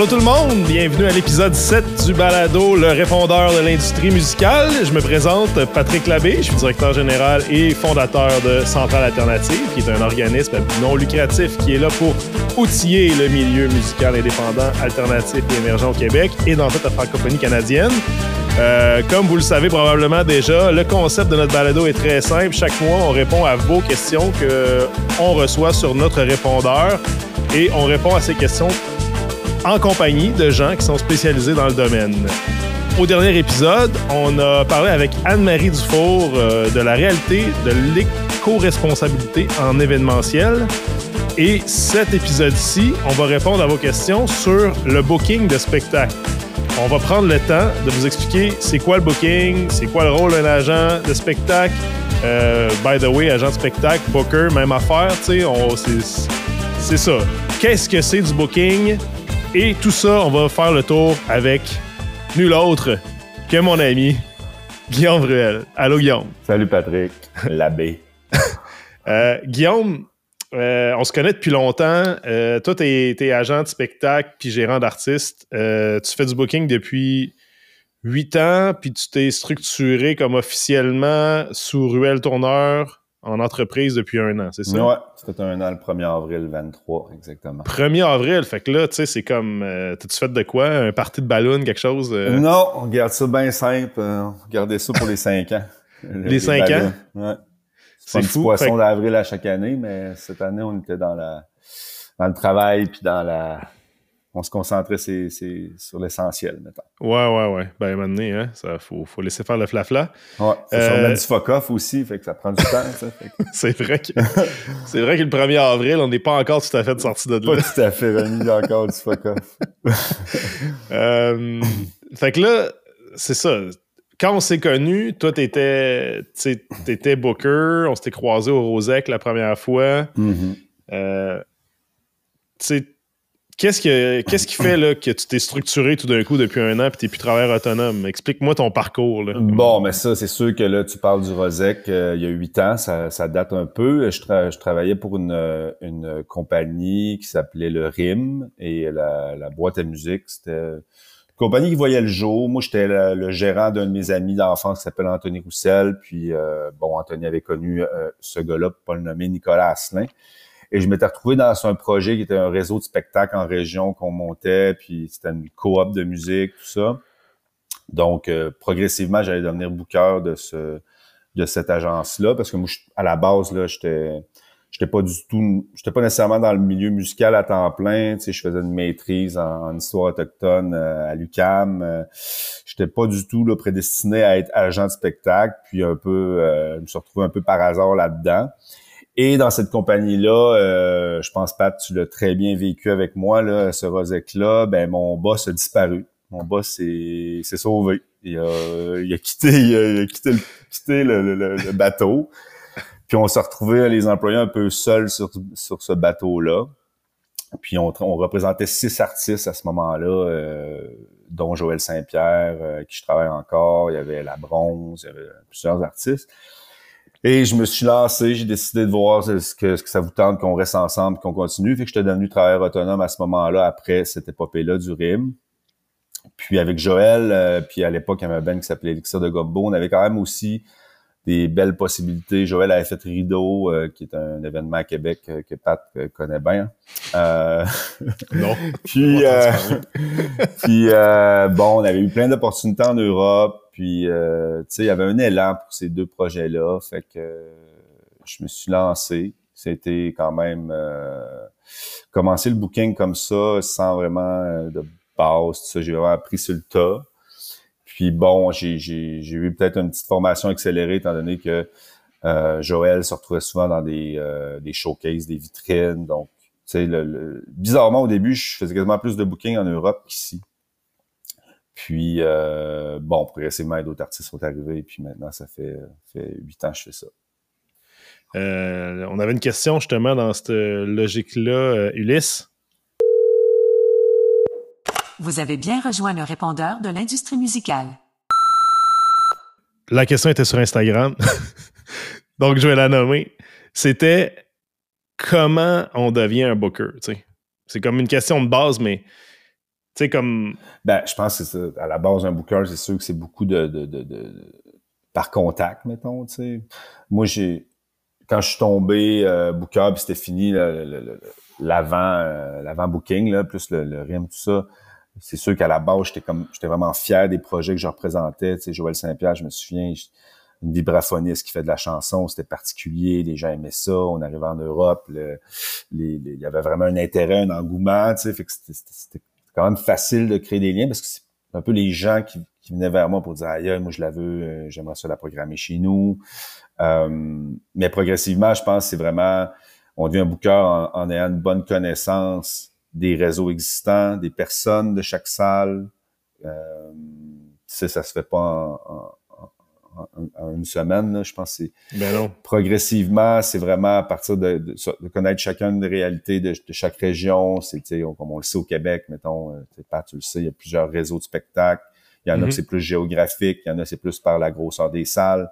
Allô tout le monde, bienvenue à l'épisode 7 du balado Le répondeur de l'industrie musicale. Je me présente Patrick Labbé, je suis directeur général et fondateur de Centrale Alternative, qui est un organisme non lucratif qui est là pour outiller le milieu musical indépendant, alternatif et émergent au Québec et dans toute la francophonie canadienne. Euh, comme vous le savez probablement déjà, le concept de notre balado est très simple. Chaque mois, on répond à vos questions que on reçoit sur notre répondeur et on répond à ces questions en compagnie de gens qui sont spécialisés dans le domaine. Au dernier épisode, on a parlé avec Anne-Marie Dufour euh, de la réalité de l'éco-responsabilité en événementiel. Et cet épisode-ci, on va répondre à vos questions sur le booking de spectacle. On va prendre le temps de vous expliquer c'est quoi le booking, c'est quoi le rôle d'un agent de spectacle. Euh, by the way, agent de spectacle, booker, même affaire, tu sais, c'est ça. Qu'est-ce que c'est du booking? Et tout ça, on va faire le tour avec nul autre que mon ami Guillaume Ruel. Allô, Guillaume. Salut, Patrick. L'abbé. euh, Guillaume, euh, on se connaît depuis longtemps. Euh, toi, tu es, agent de spectacle puis gérant d'artiste. Euh, tu fais du booking depuis huit ans, puis tu t'es structuré comme officiellement sous Ruel Tourneur en entreprise depuis un an, c'est ça? Ouais, c'était un an le 1er avril 23, exactement. 1er avril, fait que là, tu sais, c'est comme. Euh, T'as-tu fait de quoi? Un parti de ballon, quelque chose? Euh? Non, on garde ça bien simple. Euh, on gardait ça pour les 5 ans. les 5 ans? Ouais. C'est un petit poisson d'avril à chaque année, mais cette année, on était dans la dans le travail puis dans la on se concentrait sur l'essentiel, mettons. Ouais, ouais, ouais. Ben, maintenant, hein, ça, faut, faut laisser faire le flafla. -fla. Ouais, faut euh... du fuck-off aussi, fait que ça prend du temps, ça. c'est vrai que, c'est vrai que le 1er avril, on n'est pas encore tout à fait sorti de là. Pas tout à fait remis encore du fuck-off. euh, fait que là, c'est ça. Quand on s'est connus, toi, t'étais, t'étais booker, on s'était croisé au Rosec la première fois. Mm -hmm. euh, tu sais, Qu'est-ce, que, qu'est-ce qui fait là, que tu t'es structuré tout d'un coup depuis un an et tu n'es plus travailleur autonome? Explique-moi ton parcours. Là. Bon, mais ça, c'est sûr que là, tu parles du Rosec euh, il y a huit ans, ça, ça, date un peu. Je, tra- je travaillais pour une, une compagnie qui s'appelait le RIM et la, la boîte à musique, c'était une compagnie qui voyait le jour. Moi, j'étais le, le gérant d'un de mes amis d'enfance qui s'appelle Anthony Roussel. Puis, euh, bon, Anthony avait connu euh, ce gars-là, pour pas le nommer, Nicolas Asselin. Et je m'étais retrouvé dans un projet qui était un réseau de spectacles en région qu'on montait, puis c'était une coop de musique, tout ça. Donc, euh, progressivement, j'allais devenir booker de ce de cette agence-là, parce que moi, à la base, là, j'étais j'étais pas du tout, j'étais pas nécessairement dans le milieu musical à temps plein. Tu sais, je faisais une maîtrise en, histoire autochtone euh, à l'UCAM. Euh, j'étais pas du tout là, prédestiné à être agent de spectacle. Puis un peu, euh, je me suis retrouvé un peu par hasard là-dedans. Et dans cette compagnie-là, euh, je pense que tu l'as très bien vécu avec moi, là, ce Rosec-là, ben mon boss a disparu. Mon boss s'est, s'est sauvé. Il a, il a quitté, il a, il a quitté, le, quitté le, le, le, bateau. Puis on s'est retrouvés, les employés, un peu seuls sur, sur ce bateau-là. Puis on, on représentait six artistes à ce moment-là, euh, dont Joël Saint-Pierre, euh, qui je travaille encore. Il y avait La Bronze, il y avait plusieurs artistes. Et je me suis lancé, j'ai décidé de voir ce que, ce que ça vous tente qu'on reste ensemble qu'on continue. Fait que j'étais devenu travailleur autonome à ce moment-là, après cette épopée-là du RIM. Puis avec Joël, euh, puis à l'époque, il y avait un band qui s'appelait Elixir de Gobbo. On avait quand même aussi des belles possibilités. Joël avait fait Rideau, euh, qui est un événement à Québec euh, que Pat connaît bien. non. puis, puis bon, on avait eu plein d'opportunités en Europe. Puis, euh, tu sais, il y avait un élan pour ces deux projets-là. Fait que euh, je me suis lancé. C'était quand même euh, commencer le booking comme ça, sans vraiment de base. J'ai vraiment appris sur le tas. Puis bon, j'ai, eu peut-être une petite formation accélérée, étant donné que euh, Joël se retrouvait souvent dans des, euh, des showcases, des vitrines. Donc, tu sais, le, le, bizarrement, au début, je faisais quasiment plus de booking en Europe qu'ici. Puis, euh, bon, progressivement, d'autres artistes sont arrivés. Puis maintenant, ça fait huit ans que je fais ça. Euh, on avait une question justement dans cette logique-là, euh, Ulysse. Vous avez bien rejoint le répondeur de l'industrie musicale. La question était sur Instagram. Donc, je vais la nommer. C'était comment on devient un booker. C'est comme une question de base, mais Tu sais, comme. Ben, je pense que. À la base, un booker, c'est sûr que c'est beaucoup de, de, de, de, par contact, mettons, tu sais. Moi, j'ai. Quand je suis tombé euh, booker, puis c'était fini l'avant euh, l'avant booking, là, plus le, RIM, tout ça. C'est sûr qu'à la base, j'étais comme j'étais vraiment fier des projets que je représentais. Tu sais, Joël Saint-Pierre, je me souviens, une vibraphoniste qui fait de la chanson, c'était particulier, les gens aimaient ça, on arrivait en Europe, le, les, il y avait vraiment un intérêt, un engouement, tu sais, fait que c'était quand même facile de créer des liens parce que c'est un peu les gens qui, qui venaient vers moi pour dire aïe, moi je la veux, euh, j'aimerais ça la programmer chez nous. Euh, mais progressivement, je pense que c'est vraiment, on devient un booker en, en, ayant une bonne connaissance des réseaux existants, des personnes de chaque salle. Euh, ça, ça se fait pas en, en, une semaine. Je pense que c'est ben progressivement, c'est vraiment à partir de, de, connaître chacun des réalités de, de chaque région. C'est comme on le sait au Québec, mettons, euh, pas tu le sais, il y a plusieurs réseaux de spectacles. Il y en a que mm-hmm. c'est plus géographique, il y en a c'est plus par la grosseur des salles.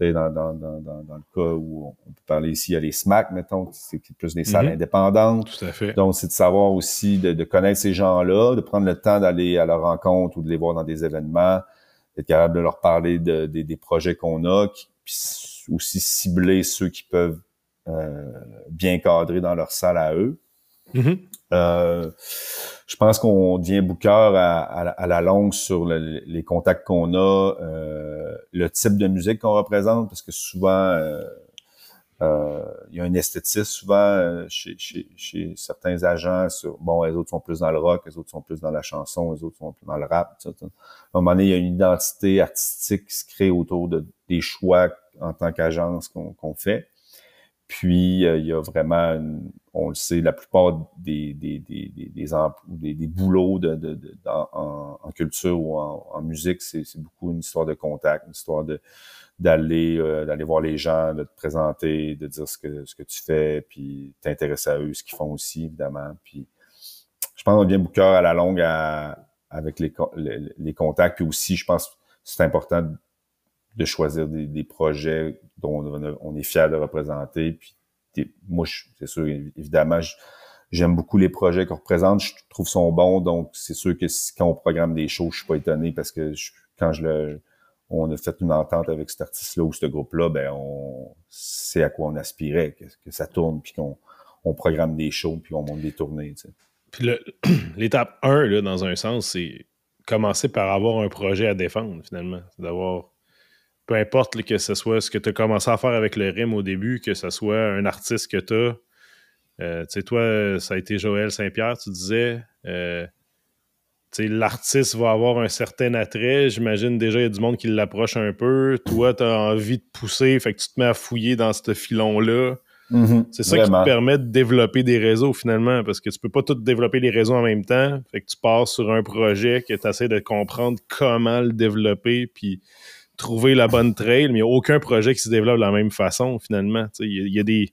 Dans, dans, dans, dans, le cas où on peut parler ici, il y a les SMAC, mettons, c'est plus des salles mm-hmm. indépendantes. Tout à fait. Donc, c'est de savoir aussi, de, de connaître ces gens-là, de prendre le temps d'aller à leur rencontre ou de les voir dans des événements, être capable de leur parler de, des projets qu'on a, puis aussi cibler ceux qui peuvent euh, bien cadrer dans leur salle à eux. Mm-hmm. euh, je pense qu'on devient booker à, à, la longue sur le, les contacts qu'on a, euh, le type de musique qu'on représente, parce que souvent, euh, il y a un esthétisme souvent euh, chez, chez, chez, certains agents. Bon, les autres sont plus dans le rock, les autres sont plus dans la chanson, les autres sont plus dans le rap. À un moment donné, il y a une identité artistique qui se crée autour de, des choix en tant qu'agence qu'on fait. Puis, euh, il y a vraiment, on le sait, la plupart des, des, des, des, des, des boulots de, de, de en, en, culture ou en, en musique, c'est beaucoup une histoire de contact, une histoire de d'aller euh, d'aller voir les gens, de te présenter, de dire ce que ce que tu fais, puis t'intéresser à eux, ce qu'ils font aussi évidemment. Puis je pense qu'on devient booker à la longue avec les, les, contacts, puis aussi je pense c'est important de choisir des, des, projets dont on, est fier de représenter. Puis moi, c'est sûr, évidemment, j'aime beaucoup les projets qu'on représente, je trouve sont bons, donc c'est sûr que quand on programme des shows, je suis pas étonné parce que quand je le on a fait une entente avec cet artiste-là ou ce groupe-là, ben on sait à quoi on aspirait, que, ça tourne, puis qu'on on programme des shows, puis on monte des tournées. Puis l'étape 1, là, dans un sens, c'est commencer par avoir un projet à défendre, finalement. D'avoir, peu importe que ce soit ce que tu as commencé à faire avec le RIM au début, que ce soit un artiste que tu as. Euh, tu sais, toi, ça a été Joël Saint-Pierre, tu disais. Euh, l'artiste va avoir un certain attrait. J'imagine déjà, il y a du monde qui l'approche un peu. Toi, tu as envie de pousser, fait que tu te mets à fouiller dans ce filon-là. Mm-hmm. c'est ça qui te permet de développer des réseaux finalement, parce que tu peux pas tout développer les réseaux en même temps. Fait que tu pars sur un projet que tu essaies de comprendre comment le développer, puis trouver la bonne trail, mais il n'y a aucun projet qui se développe de la même façon finalement. Il y, a des.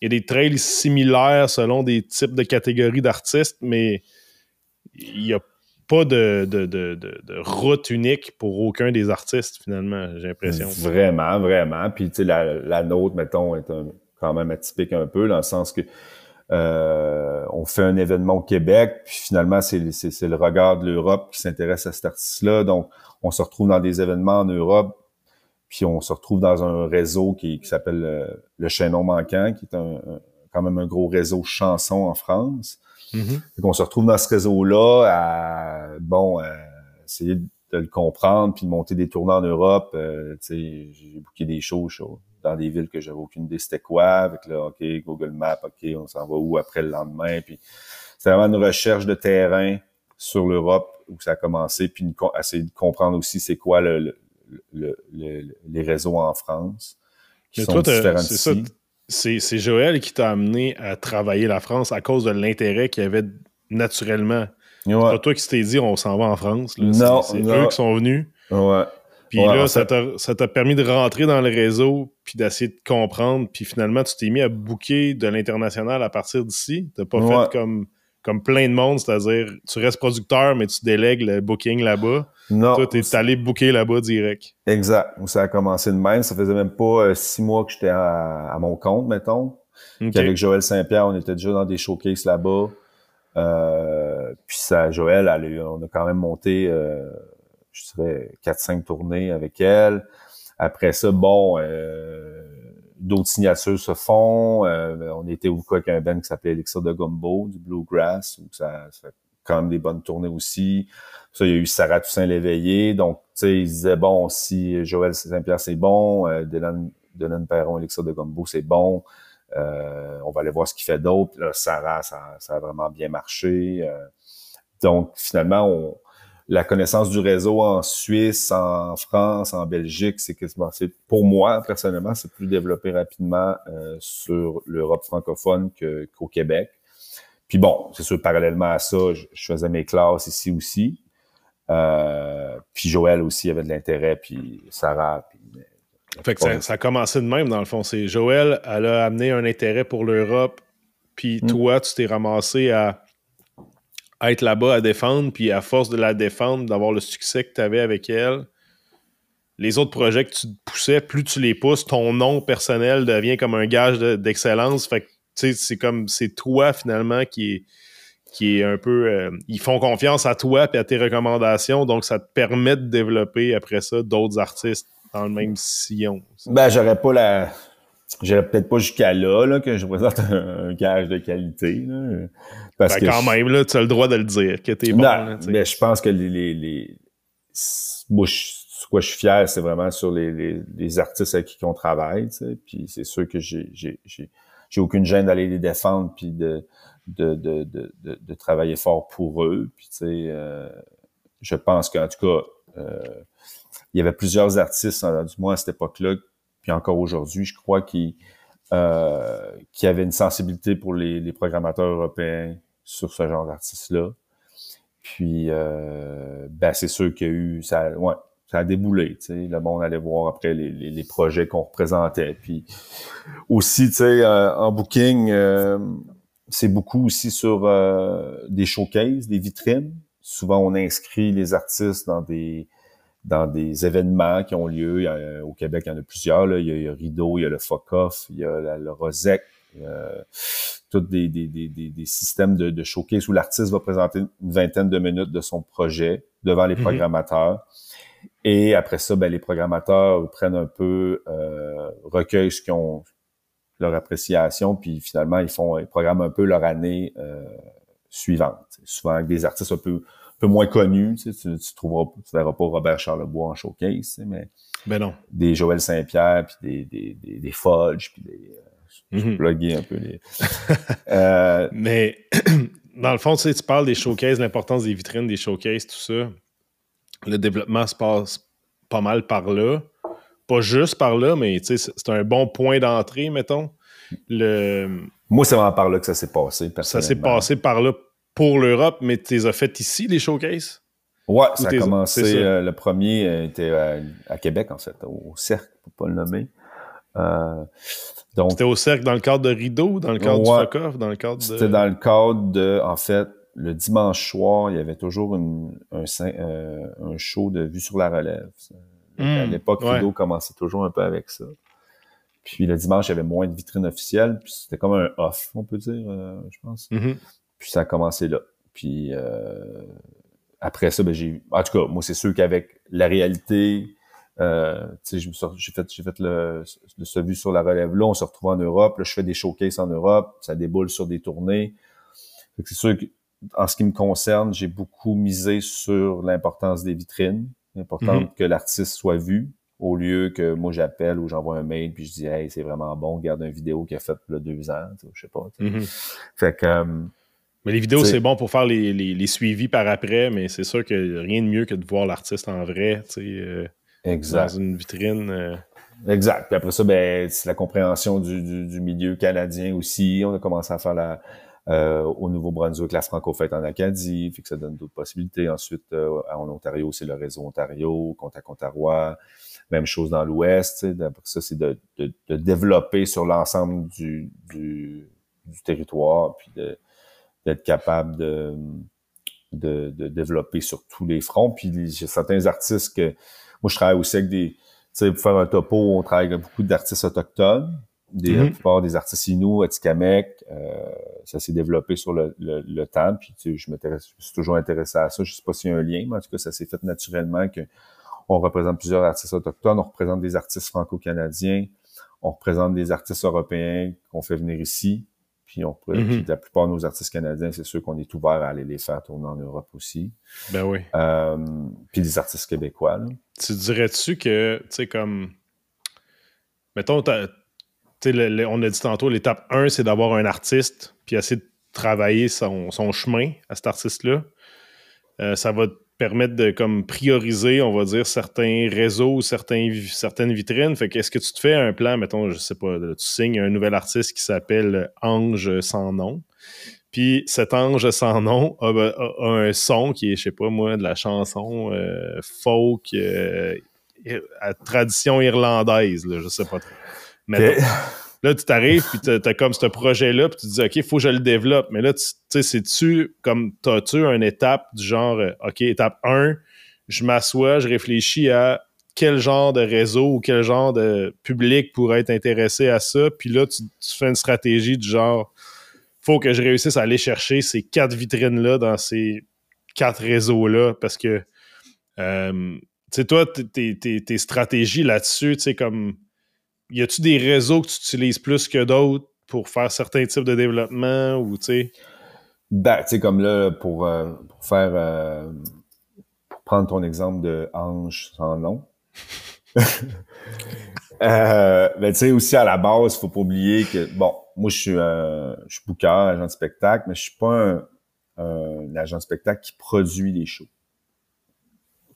Il y a des trails similaires selon des types de catégories d'artistes, mais il n'y a pas de, route unique pour aucun des artistes, finalement, j'ai l'impression. Vraiment, vraiment. Puis, tu sais, la, nôtre, mettons, est quand même atypique un peu, dans le sens que euh, on fait un événement au Québec, puis finalement, c'est le regard de l'Europe qui s'intéresse à cet artiste-là. Donc, on se retrouve dans des événements en Europe, puis on se retrouve dans un réseau qui, s'appelle euh, le Chaînon Manquant, qui est un, quand même un gros réseau chansons en France. Mm-hmm. On se retrouve dans ce réseau-là à, bon, essayer de le comprendre puis de monter des tournées en Europe. Euh, j'ai booké des shows, dans des villes que j'avais aucune idée c'était quoi, avec le OK, Google Maps, OK, on s'en va où après le lendemain? Puis c'est vraiment une recherche de terrain sur l'Europe où ça a commencé, puis essayer de comprendre aussi c'est quoi le, le, les réseaux en France qui sont différents ici c'est Joël qui t'a amené à travailler la France à cause de l'intérêt qu'il y avait naturellement. C'est pas toi qui t'es dit on s'en va en France. Non. C'est eux qui sont venus. Ouais. Puis là, ça t'a permis de rentrer dans le réseau, puis d'essayer de comprendre, puis finalement, tu t'es mis à booker de l'international à partir d'ici. T'as pas fait comme, comme plein de monde, c'est-à-dire, tu restes producteur, mais tu délègues le booking là-bas. Non. Toi, t'es allé booker là-bas direct. Exact. Ça a commencé de même. Ça faisait même pas euh, six mois que j'étais à, mon compte, mettons. Avec Joël Saint-Pierre, on était déjà dans des showcases là-bas. Euh, puis ça, Joël, elle, on a quand même monté, euh, je dirais, 4-5 tournées avec elle. Après ça, bon, euh, d'autres signatures se font. on était au quoi avec un band qui s'appelait Elixir de Gumbo, du Bluegrass, où ça, ça fait quand même des bonnes tournées aussi. Ça, il y a eu Sarah Toussaint l'éveillé. Donc, tu sais, ils disaient, bon, si Joël Saint-Pierre, c'est bon, euh, Dylan, Dylan Perron, Elixir de Gumbo, c'est bon, euh, on va aller voir ce qu'il fait d'autre. Sarah, ça, ça, a vraiment bien marché. Euh. donc, finalement, on, la connaissance du réseau en Suisse, en France, en Belgique, c'est que c'est pour moi personnellement, c'est plus développé rapidement euh, sur l'Europe francophone qu'au Québec. Puis bon, c'est sûr, parallèlement à ça, je, faisais mes classes ici aussi. Euh, puis Joël aussi avait de l'intérêt, puis Sarah, puis fait que ça, ça, a commencé de même, dans le fond. C'est Joël, elle a amené un intérêt pour l'Europe, puis mm. toi, tu t'es ramassé à, être là-bas à défendre, puis à force de la défendre, d'avoir le succès que tu avais avec elle, les autres projets que tu poussais, plus tu les pousses, ton nom personnel devient comme un gage d'excellence. fait que, sais, c'est comme, c'est toi, finalement, qui est, qui est un peu... Euh, ils font confiance à toi et à tes recommandations, donc ça te permet de développer, après ça, d'autres artistes dans le même sillon. Ben, j'aurais pas la. J'aurais peut-être pas jusqu'à là, là, que je présente un, gage de qualité. Là, parce ben, que quand même, là, tu as le droit de le dire, que t'es bon. Non, mais je pense que les. les, les... Moi, je, quoi je suis fier, c'est vraiment sur les, les, les, artistes avec qui on travaille. Puis c'est sûr que j'ai, j'ai, aucune gêne d'aller les défendre puis de, de, de, de, de, travailler fort pour eux. Puis tu sais, euh, je pense qu'en tout cas. Euh, il y avait plusieurs artistes, hein, du moins à cette époque-là, puis encore aujourd'hui, je crois, qui, euh, qui avaient une sensibilité pour les, les programmateurs européens sur ce genre d'artistes-là. Puis, euh, ben, c'est sûr qu'il y a eu, ça, ouais, ça a déboulé, tu sais. Le monde allait voir après les, les, les projets qu'on représentait. Puis aussi, tu sais, euh, en booking, euh, c'est beaucoup aussi sur euh, des showcases, des vitrines. Souvent, on inscrit les artistes dans des dans des événements qui ont lieu. au Québec, il y en a plusieurs. Là. Il, y a, Rideau, il y a le FOCOF, il y a le Rosec, il y a tous des, des, des, des, systèmes de, de showcase où l'artiste va présenter une vingtaine de minutes de son projet devant les mhm. programmateurs. Et après ça, ben, les programmateurs prennent un peu, euh, recueillent ce qu'ils ont, leur appréciation, puis finalement, ils font, ils programment un peu leur année euh, suivante. Souvent avec des artistes un peu peu moins connu. Tu, sais, tu, trouveras, tu verras pas Robert Charlebois en showcase, tu sais, mais ben non. des Joël Saint-Pierre, puis des, des, des, des Fudge, puis des... Euh, mm un peu les... euh... Mais dans le fond, tu sais, tu parles des showcases, l'importance des vitrines, des showcases, tout ça. Le développement se passe pas mal par là. Pas juste par là, mais c'est un bon point d'entrée, mettons. Le... Moi, c'est vraiment par là que ça s'est passé, Ça s'est passé par là pour l'Europe, mais tu les as fait ici, les showcases? Ouais, ça a commencé. Euh, le premier euh, était à, Québec, en fait, au Cercle, pour pas le nommer. Euh, donc, C'était au Cercle dans le cadre de Rideau, dans le cadre du FOCOF, dans le cadre de... C'était dans le cadre de, en fait, le dimanche soir, il y avait toujours un, un, show de vue sur la relève. à hmm, l'époque, Rideau commençait toujours un peu avec ça. Puis le dimanche, il y avait moins de vitrines officielles, puis c'était comme un off, on peut dire, je pense. Mm-hmm. Puis ça a commencé là. Puis euh, après ça, ben, j'ai. En tout cas, moi, c'est sûr qu'avec la réalité, euh, j'ai fait, j'ai fait le, le vue sur la relève là, on se retrouve en Europe. Là, je fais des showcases en Europe, ça déboule sur des tournées. C'est sûr que en ce qui me concerne, j'ai beaucoup misé sur l'importance des vitrines, l'importance mm-hmm. que l'artiste soit vu, au lieu que moi j'appelle ou j'envoie un mail puis je dis hey c'est vraiment bon, regarde une vidéo qui a fait là, deux ans, je sais pas. Mm-hmm. Fait que euh, mais les vidéos, c'est bon pour faire les, les, suivis par après, mais c'est sûr que rien de mieux que de voir l'artiste en vrai, tu sais, euh, dans une vitrine. Euh. Exact. Puis après ça, ben, c'est la compréhension du, du, milieu canadien aussi. On a commencé à faire la, euh, au Nouveau-Brunswick, la franco-fête en Acadie, fait que ça donne d'autres possibilités. Ensuite, en Ontario, c'est le réseau Ontario, Contact Ontario. Même chose dans l'Ouest. Après ça, c'est de, développer sur l'ensemble du, territoire, puis d'être capable de, de, de, développer sur tous les fronts. Puis j'ai certains artistes que moi je travaille aussi avec des, tu sais, pour faire un topo, on travaille avec beaucoup d'artistes autochtones. Des, la plupart des artistes inou, Atikamek, euh, ça s'est développé sur le, le, temps. Puis tu sais, je m'intéresse, je suis toujours intéressé à ça. Je sais pas s'il y a un lien, mais en tout cas, ça s'est fait naturellement que on représente plusieurs artistes autochtones, on représente des artistes franco-canadiens, on représente des artistes européens qu'on fait venir ici. Puis, on, mm la plupart de nos artistes canadiens, c'est sûr qu'on est ouvert à aller les faire tourner en Europe aussi. Ben oui. Euh, puis des artistes québécois. Là. Tu dirais-tu que, tu sais, comme. Mettons, on a dit tantôt, l'étape 1, c'est d'avoir un artiste, puis essayer de travailler son, chemin à cet artiste-là. Euh, ça va te permettre de comme prioriser, on va dire, certains réseaux, certains, certaines vitrines. Fait qu'est-ce que tu te fais un plan, mettons, je sais pas, tu signes un nouvel artiste qui s'appelle Ange sans nom. Puis cet ange sans nom a, un son qui est, je sais pas moi, de la chanson euh, folk euh, à tradition irlandaise, là, je sais pas trop. Mais là, tu t'arrives, puis tu as comme ce projet-là, puis tu te dis, OK, il faut que je le développe. Mais là, tu sais, c'est-tu comme, t'as-tu une étape du genre, euh, OK, étape 1, je m'assois, je réfléchis à quel genre de réseau ou quel genre de public pourrait être intéressé à ça, puis là, tu, fais une stratégie du genre, faut que je réussisse à aller chercher ces quatre vitrines-là dans ces quatre réseaux-là, parce que, euh, tu sais, toi, tes, tes stratégies là-dessus, tu sais, comme y a-tu des réseaux que tu utilises plus que d'autres pour faire certains types de développement ou tu sais? Ben, tu sais, comme là, pour, euh, faire, euh, pour prendre ton exemple de Ange sans nom. euh, ben, tu sais, aussi à la base, faut pas oublier que, bon, moi, je suis, euh, je suis booker, agent de spectacle, mais je suis pas un, agent de spectacle qui produit des shows.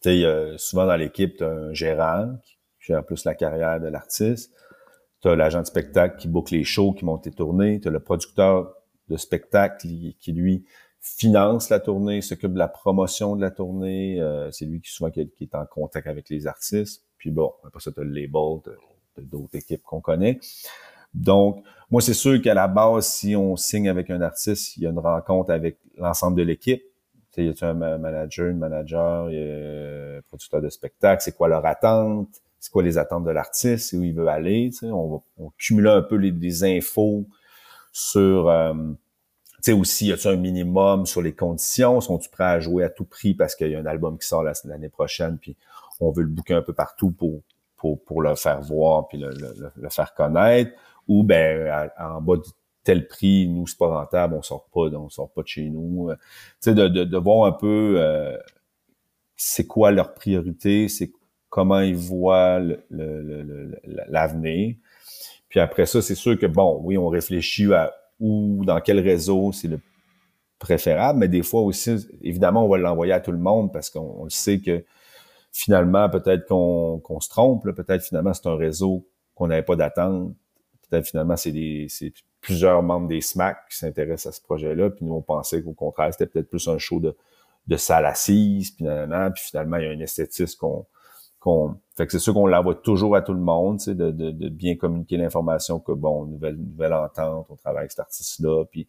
Tu sais, souvent dans l'équipe, tu un gérant qui gère plus la carrière de l'artiste tu as l'agent de spectacle qui boucle les shows qui montent les tournées, tu as le producteur de spectacle qui, lui finance la tournée, s'occupe de la promotion de la tournée, euh, c'est lui qui souvent qui, est en contact avec les artistes. Puis bon, après ça, tu as le label d'autres équipes qu'on connaît. Donc, moi, c'est sûr qu'à la base, si on signe avec un artiste, il y a une rencontre avec l'ensemble de l'équipe. Tu sais, y a un manager, une manager, un producteur de spectacle, c'est quoi leur attente? C'est quoi les attentes de l'artiste, c'est où il veut aller. On on cumule un peu les, infos sur euh, tu sais aussi, y a-tu un minimum sur les conditions? Sont-tu prêts à jouer à tout prix parce qu'il y a un album qui sort l'année prochaine, puis on veut le booker un peu partout pour, pour, pour le faire voir puis le, le, faire connaître? Ou ben en bas de tel prix, nous, c'est pas rentable, on sort pas, on sort pas de chez nous. Tu sais, de, de, de voir un peu euh, c'est quoi leur priorité, c'est comment ils voient l'avenir. Puis après ça, c'est sûr que, bon, oui, on réfléchit à où, dans quel réseau c'est le préférable, mais des fois aussi, évidemment, on va l'envoyer à tout le monde parce qu'on sait que finalement, peut-être qu'on se trompe, peut-être finalement c'est un réseau qu'on n'avait pas d'attente, peut-être finalement c'est plusieurs membres des SMAC qui s'intéressent à ce projet-là, puis nous on pensait qu'au contraire c'était peut-être plus un show de, salle assise, puis, puis finalement il y a un esthétisme qu'on fait que c'est sûr qu'on l'envoie toujours à tout le monde, de, de, de bien communiquer l'information que bon, nouvelle, nouvelle entente, on travaille avec cet artiste-là, puis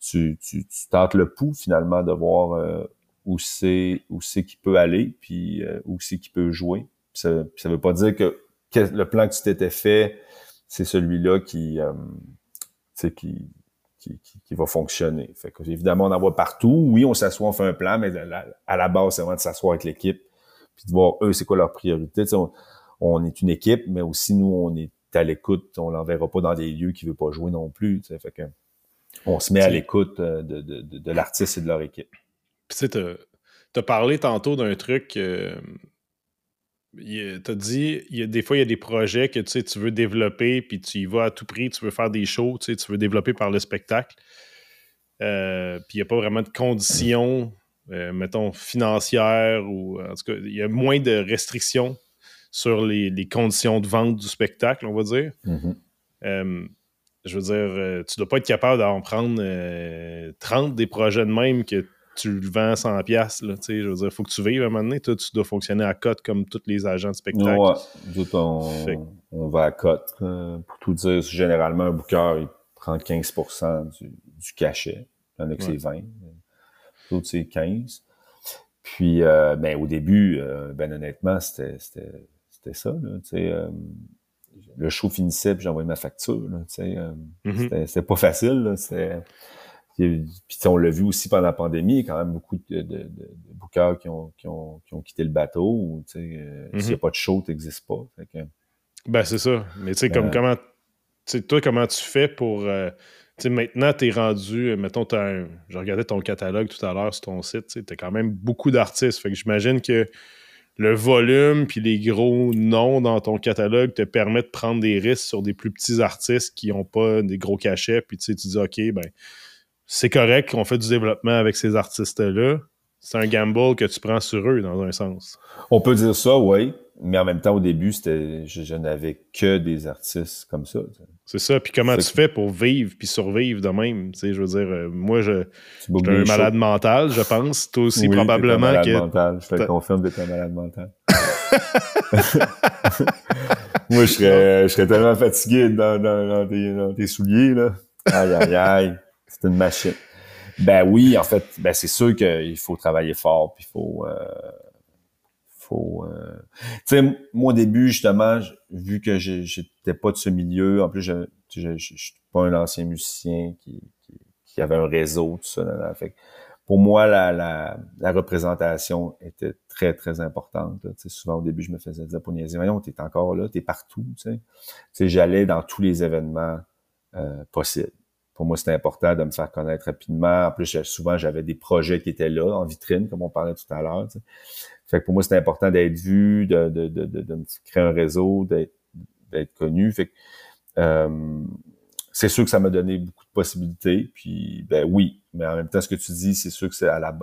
tu, tu, tu tentes le pouls finalement de voir euh, où c'est où c'est qu'il peut aller, puis euh, où c'est qu'il peut jouer. ça, ça veut pas dire que, le plan que tu t'étais fait, c'est celui-là qui, euh, qui, qui, qui, va fonctionner. Fait que, évidemment, on en voit partout. Oui, on s'assoit, on fait un plan, mais à la base, c'est vraiment de s'asseoir avec l'équipe puis de voir eux, c'est quoi leur priorité. On, est une équipe, mais aussi nous, on est à l'écoute. On l'enverra pas dans des lieux qui veut pas jouer non plus. Fait que on se met à l'écoute euh, de, de, de, l'artiste et de leur équipe. Puis tu as parlé tantôt d'un truc. Euh, tu as dit, il y a, des fois, il y a des projets que tu veux développer, puis tu y vas à tout prix, tu veux faire des shows, tu veux développer par le spectacle. Euh, puis il n'y a pas vraiment de conditions euh, mettons, financière ou en tout cas, il y a moins de restrictions sur les, conditions de vente du spectacle, on va dire. Mm-hmm. Euh, je veux dire, euh, tu dois pas être capable d'en prendre 30 des projets de même que tu le vends 100 pièces je veux dire, il faut que tu vives à un moment donné, toi, tu dois fonctionner à cote comme tous les agents de spectacle. Ouais, on, va à cote. pour tout dire, généralement, un booker, il prend 15% du, du cachet. Il y en a que c'est 20 d'autres c'est 15. Puis, euh, ben, au début, euh, ben honnêtement, c'était ça. Là, euh, le show finissait puis j'envoyais ma facture. Là, mm-hmm. C'était pas facile. Puis on l'a vu aussi pendant la pandémie, il y a quand même beaucoup de, de, de, bookers qui ont, qui, ont, qui ont quitté le bateau. S'il n'y a pas de show, tu n'existes pas. ben, c'est ça. Mais tu sais, comme comment. Toi, comment tu fais pour maintenant, tu es rendu, euh, mettons, as je regardais ton catalogue tout à l'heure sur ton site, tu as quand même beaucoup d'artistes. Fait que j'imagine que le volume puis les gros noms dans ton catalogue te permettent de prendre des risques sur des plus petits artistes qui n'ont pas des gros cachets. Puis tu dis, OK, ben, c'est correct qu'on fait du développement avec ces artistes-là. C'est un gamble que tu prends sur eux, dans un sens. On peut dire ça, oui. Mais en même temps, au début, c'était, je, n'avais que des artistes comme ça. C'est ça. Puis comment tu fais pour vivre puis survivre de même? Tu sais, je veux dire, euh, moi, je, suis un malade mental, je pense. Toi aussi, oui, probablement. Un malade que mental. Je te confirme que tu un malade mental. moi, je serais, je serais tellement fatigué dans, dans, tes, dans, tes, souliers. Là. Aïe, aïe, aïe. C'est une machine. Ben oui, en fait, ben c'est sûr qu'il faut travailler fort, puis il faut... Euh, euh, moi au début justement, vu que j'étais pas de ce milieu, en plus je, je, suis pas un ancien musicien qui, avait un réseau tout ça. Fait pour moi la, représentation était très très importante. Souvent au début je me faisais dire pour niaiser, voyons t'es encore là, t'es partout. Tu sais, j'allais dans tous les événements euh, possibles pour moi, c'était important de me faire connaître rapidement. En plus, souvent, j'avais des projets qui étaient là, en vitrine, comme on parlait tout à l'heure. Fait que pour moi, c'était important d'être vu, de, de, de, de, créer un réseau, d'être connu. Fait que euh, c'est sûr que ça m'a donné beaucoup de possibilités. Puis ben oui, mais en même temps, ce que tu dis, c'est sûr que c'est à la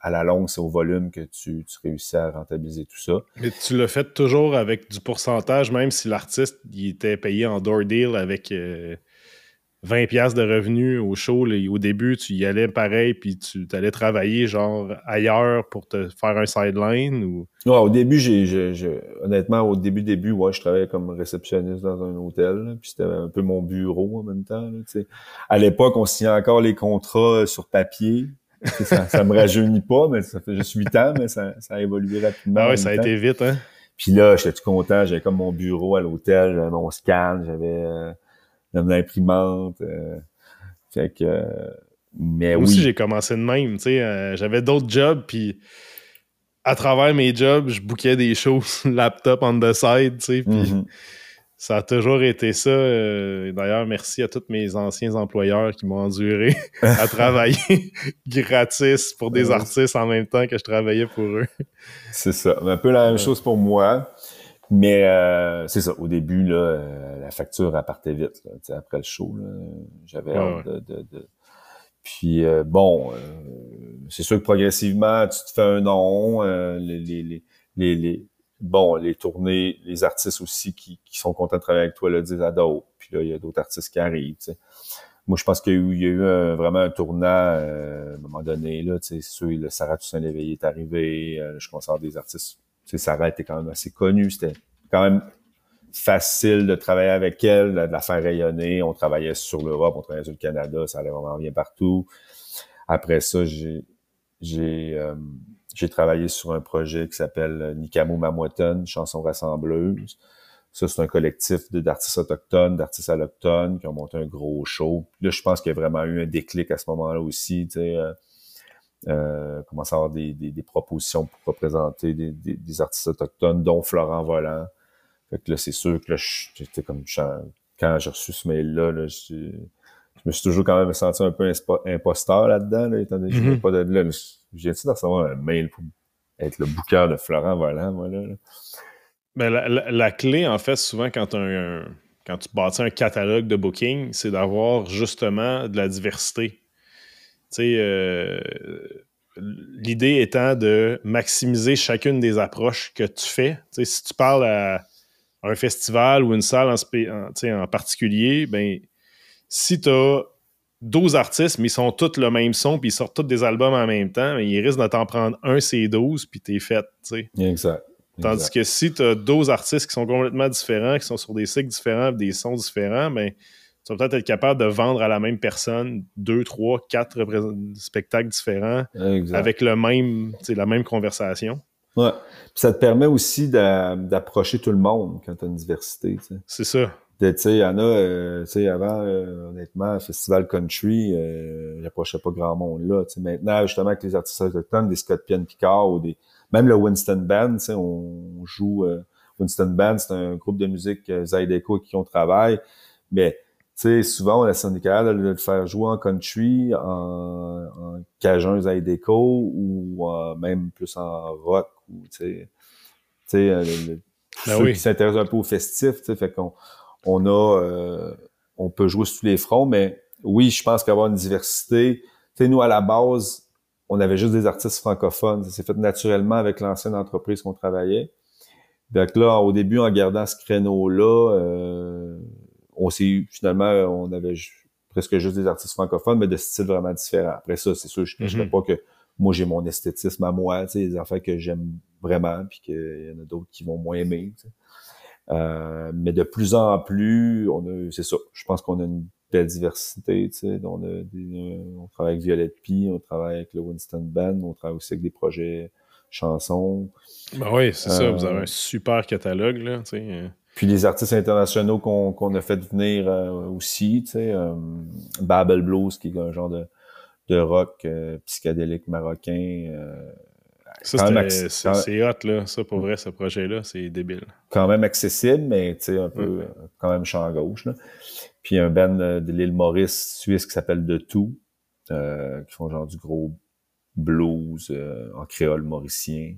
à la longue, c'est au volume que tu, réussis à rentabiliser tout ça. Mais tu l'as fait toujours avec du pourcentage, même si l'artiste il était payé en door deal avec euh, 20 pièces de revenus au show, au début, tu y allais pareil, puis tu allais travailler genre ailleurs pour te faire un sideline ou... Ouais, au début, j'ai, honnêtement, au début, début, ouais, je travaillais comme réceptionniste dans un hôtel, puis c'était un peu mon bureau en même temps. Là, à l'époque, on signait encore les contrats sur papier. ça, ça me rajeunit pas, mais ça fait juste 8 ans, mais ça, ça a évolué rapidement. Ah ouais, ça a été vite, hein? Puis là, j'étais tout content, j'avais comme mon bureau à l'hôtel, j'avais mon scan, j'avais... Euh, une imprimante. Euh, fait que, mais Moi aussi, j'ai commencé de même. Tu sais, euh, j'avais d'autres jobs, puis à travers mes jobs, je bouquais des choses laptop on the side, puis mm-hmm. ça a toujours été ça. Euh, d'ailleurs, merci à tous mes anciens employeurs qui m'ont enduré à travailler gratis pour des artistes en même temps que je travaillais pour eux. C'est ça. Un peu la même chose pour moi. Mais euh, c'est ça, au début, là, euh, la facture, elle partait vite. Là, après le show, j'avais hâte De, de, Puis euh, bon, c'est sûr que progressivement, tu te fais un nom, les, les, les, les, bon, les tournées, les artistes aussi qui, qui sont contents de travailler avec toi le disent à d'autres. Puis là, il y a d'autres artistes qui arrivent. Moi, je pense qu'il y a eu, il y a eu vraiment un tournant à un moment donné. Là, c'est sûr, le Sarah Toussaint Léveillé est arrivé. je commence des artistes sais, Sarah était quand même assez connue. C'était quand même facile de travailler avec elle, de la faire rayonner. On travaillait sur l'Europe, on travaillait sur le Canada, ça allait vraiment bien partout. Après ça, j'ai j'ai euh, j'ai travaillé sur un projet qui s'appelle Nikamo Mamwaton, chanson rassembleuse. Ça, c'est un collectif d'artistes autochtones, d'artistes allochtones qui ont monté un gros show. Là, je pense qu'il y a vraiment eu un déclic à ce moment-là aussi. Tu sais, euh, commencer à avoir des, des, des, propositions pour représenter des, des, artistes autochtones, dont Florent Volant. Fait que là, c'est sûr que là, j'étais comme quand j'ai reçu ce mail-là, là, je, me suis toujours quand même senti un peu imposteur là-dedans, là, étant donné que je mm-hmm. pas de là. De recevoir un mail pour être le bouqueur de Florent Volant. Là? Ben, la, la, clé, en fait, souvent, quand, un, quand tu bâtis un catalogue de booking, c'est d'avoir justement de la diversité euh, l'idée étant de maximiser chacune des approches que tu fais. si tu parles à un festival ou une salle en, en particulier, ben, si tu as 12 artistes, mais ils sont tous le même son, puis ils sortent tous des albums en même temps, mais ils risquent de t'en prendre un, c'est 12, puis t'es fait. Exact. Tandis que si tu as 12 artistes qui sont complètement différents, qui sont sur des cycles différents, des sons différents, ben, tu vas peut-être être capable de vendre à la même personne deux, trois, quatre spectacles différents avec le même, la même conversation. Ouais. Puis ça te permet aussi d'approcher tout le monde quand tu as une diversité. C'est ça. Tu sais, il y en a, euh, tu sais, avant, euh, honnêtement, Festival Country, euh, j'approchais pas grand monde là. Tu sais, maintenant, justement, avec les artistes autochtones, des Scott Pian Picard ou des. Même le Winston Band, tu sais, on joue euh, Winston Band, c'est un groupe de musique euh, Zydeco qui on travaille. Mais sais, souvent, on a syndicat de le faire jouer en country, en, en cajun Zydeco ou même plus en rock ou tu sais. Tu sais, le, ben ceux qui s'intéressent un peu au festif, tu sais, fait qu'on on a, euh, on peut jouer sur tous les fronts, mais oui, je pense qu'avoir une diversité, tu sais, nous, à la base, on avait juste des artistes francophones. Ça s'est fait naturellement avec l'ancienne entreprise qu'on travaillait. Donc là, au début, en gardant ce créneau-là, euh, on s'est finalement, on avait presque juste des artistes francophones, mais de styles vraiment différents. Après ça, c'est sûr, je ne mm pas que moi, j'ai mon esthétisme à moi, tu sais, des affaires que j'aime vraiment, puis qu'il y en a d'autres qui vont moins aimer. Euh, mais de plus en plus, on a, c'est ça. Je pense qu'on a une belle diversité. Tu sais, on, a on travaille avec Violette P, on travaille avec le Winston Band, on travaille aussi avec des projets chansons. Ben oui, c'est ça. Vous avez un euh, super catalogue là. Tu sais. Euh. Puis les artistes internationaux qu'on, a fait venir aussi, tu sais, Babel Blues qui est un genre de, de rock psychédélique marocain ça, c'est hot, là. Ça, pour vrai, ce projet-là, c'est débile. Quand même accessible, mais tu sais, un peu, euh, quand même champ gauche, là. Puis un band euh, de l'île Maurice suisse qui s'appelle De Tout, euh, qui font genre du gros blues en créole mauricien.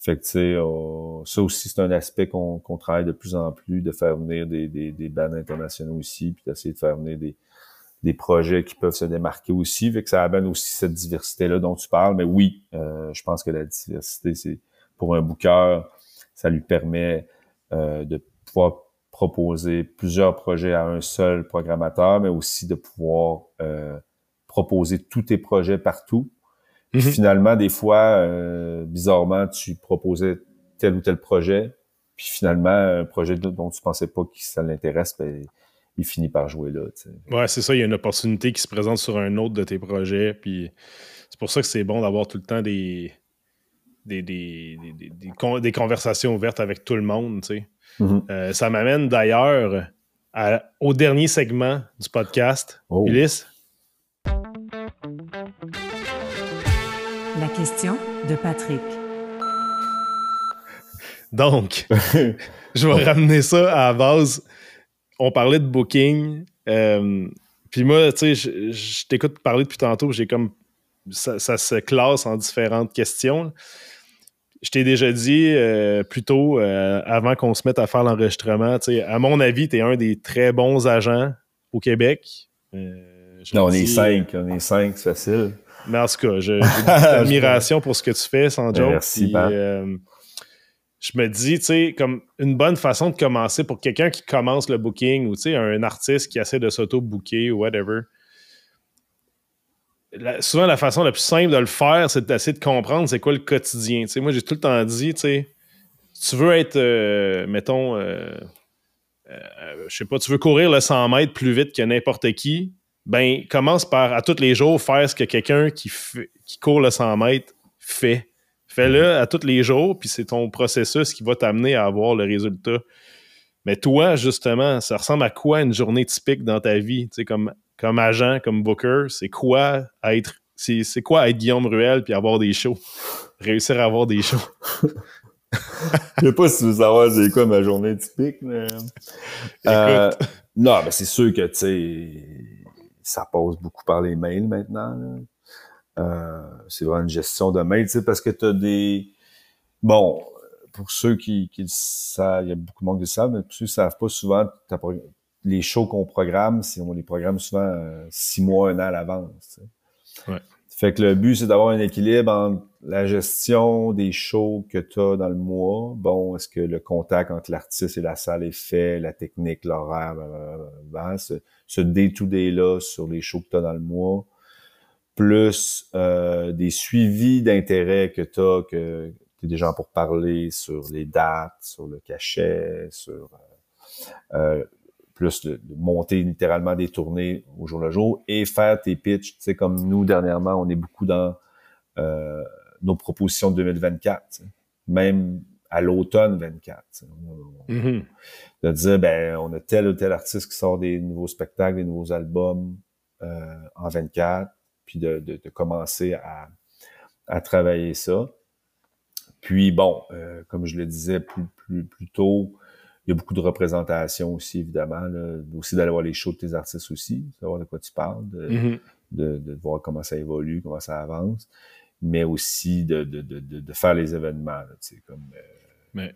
Fait que, tu sais, ça aussi, c'est un aspect qu'on travaille de plus en plus, de faire venir des, des, des internationaux ici, puis d'essayer de faire venir des, des projets qui peuvent se démarquer aussi, fait que ça amène aussi cette diversité-là dont tu parles. Mais oui, euh, je pense que la diversité, c'est pour un booker, ça lui permet euh, de pouvoir proposer plusieurs projets à un seul programmateur, mais aussi de pouvoir euh, proposer tous tes projets partout. Mm-hmm. Finalement, des fois, bizarrement, tu proposais tel ou tel projet, puis finalement, un projet dont tu pensais pas que ça l'intéresse, ben, il finit par jouer là. Ouais, c'est ça. Il y a une opportunité qui se présente sur un autre de tes projets. Puis c'est pour ça que c'est bon d'avoir tout le temps des des, des, des, conversations ouvertes avec tout le monde. Mm-hmm. Euh, ça m'amène d'ailleurs au dernier segment du podcast. Oh. Ulysse? Question de Patrick. Donc, je vais ramener ça à la base on parlait de booking. Euh, puis moi, tu sais, je, t'écoute parler depuis tantôt, j'ai comme. Ça, se classe en différentes questions. Je t'ai déjà dit euh, plus tôt, euh, avant qu'on se mette à faire l'enregistrement, tu sais, à mon avis, tu es un des très bons agents au Québec. non, on est cinq, on est cinq, c'est facile. Mais en tout cas, j'ai admiration pour ce que tu fais, sans ben, Merci, je me dis, tu sais, comme une bonne façon de commencer pour quelqu'un qui commence le booking ou, tu sais, un artiste qui essaie de s'auto-booker ou whatever. souvent, la façon la plus simple de le faire, c'est d'essayer de comprendre c'est quoi le quotidien. Tu sais, moi, j'ai tout le temps dit, tu sais, tu veux être, euh, mettons, euh, euh, je sais pas, tu veux courir le 100 mètres plus vite que n'importe qui, ben, commence par, à tous les jours, faire ce que quelqu'un qui, qui court le 100 mètres fait. Fais-le à tous les jours, puis c'est ton processus qui va t'amener à avoir le résultat. Mais toi, justement, ça ressemble à quoi une journée typique dans ta vie? Tu sais, comme, comme agent, comme booker, c'est quoi être c'est quoi être Guillaume Ruel puis avoir des shows? Réussir à avoir des shows. Je sais pas si tu veux savoir c'est quoi ma journée typique, mais. Euh, non, mais c'est sûr que tu sais, ça passe beaucoup par les mails maintenant. Euh, c'est vraiment une gestion de mail, tu sais, parce que tu as des... Bon, pour ceux qui, qui le savent, il y a beaucoup de monde qui le savent, mais pour ceux qui ne savent pas, souvent, les shows qu'on programme, on les programme souvent euh, six mois, un an à l'avance. Ouais. Fait que le but, c'est d'avoir un équilibre entre la gestion des shows que tu as dans le mois. Bon, est-ce que le contact entre l'artiste et la salle est fait, la technique, l'horaire, ce, ce day-to-day-là sur les shows que tu as dans le mois plus euh, des suivis d'intérêt que tu as, que tu es des gens pour parler sur les dates, sur le cachet, sur euh, euh plus de, monter littéralement des tournées au jour le jour et faire tes pitchs. Tu sais, comme nous, dernièrement, on est beaucoup dans euh, nos propositions de 2024. même à l'automne 24. Mhm. De dire, ben, on a tel ou tel artiste qui sort des nouveaux spectacles, des nouveaux albums euh, en 24, puis de, de, de commencer à, à travailler ça. Puis bon, euh, comme je le disais plus, plus, plus tôt, il y a beaucoup de représentation aussi, évidemment. Là. Aussi d'aller voir les shows de tes artistes aussi, savoir de quoi tu parles, de, Mhm. de, de voir comment ça évolue, comment ça avance, mais aussi de, de, de, de, faire les événements. Là, comme, euh, Mais-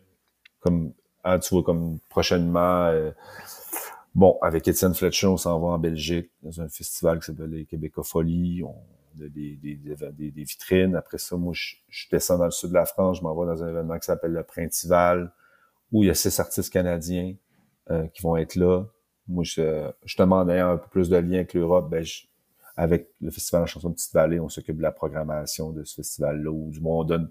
comme ah, tu vois, comme prochainement, euh, bon, avec Étienne Fletcher, on s'en va en Belgique dans un festival qui s'appelle les Québécophilie. On a des, des, des, vitrines. Après ça, moi, je, descends dans le sud de la France, je m'en vais dans un événement qui s'appelle le Printival, où il y a six artistes canadiens euh, qui vont être là. Moi, je, justement, en un peu plus de lien avec l'Europe, ben, avec le Festival de la chanson de Petite-Vallée, on s'occupe de la programmation de ce festival-là, où du moins on donne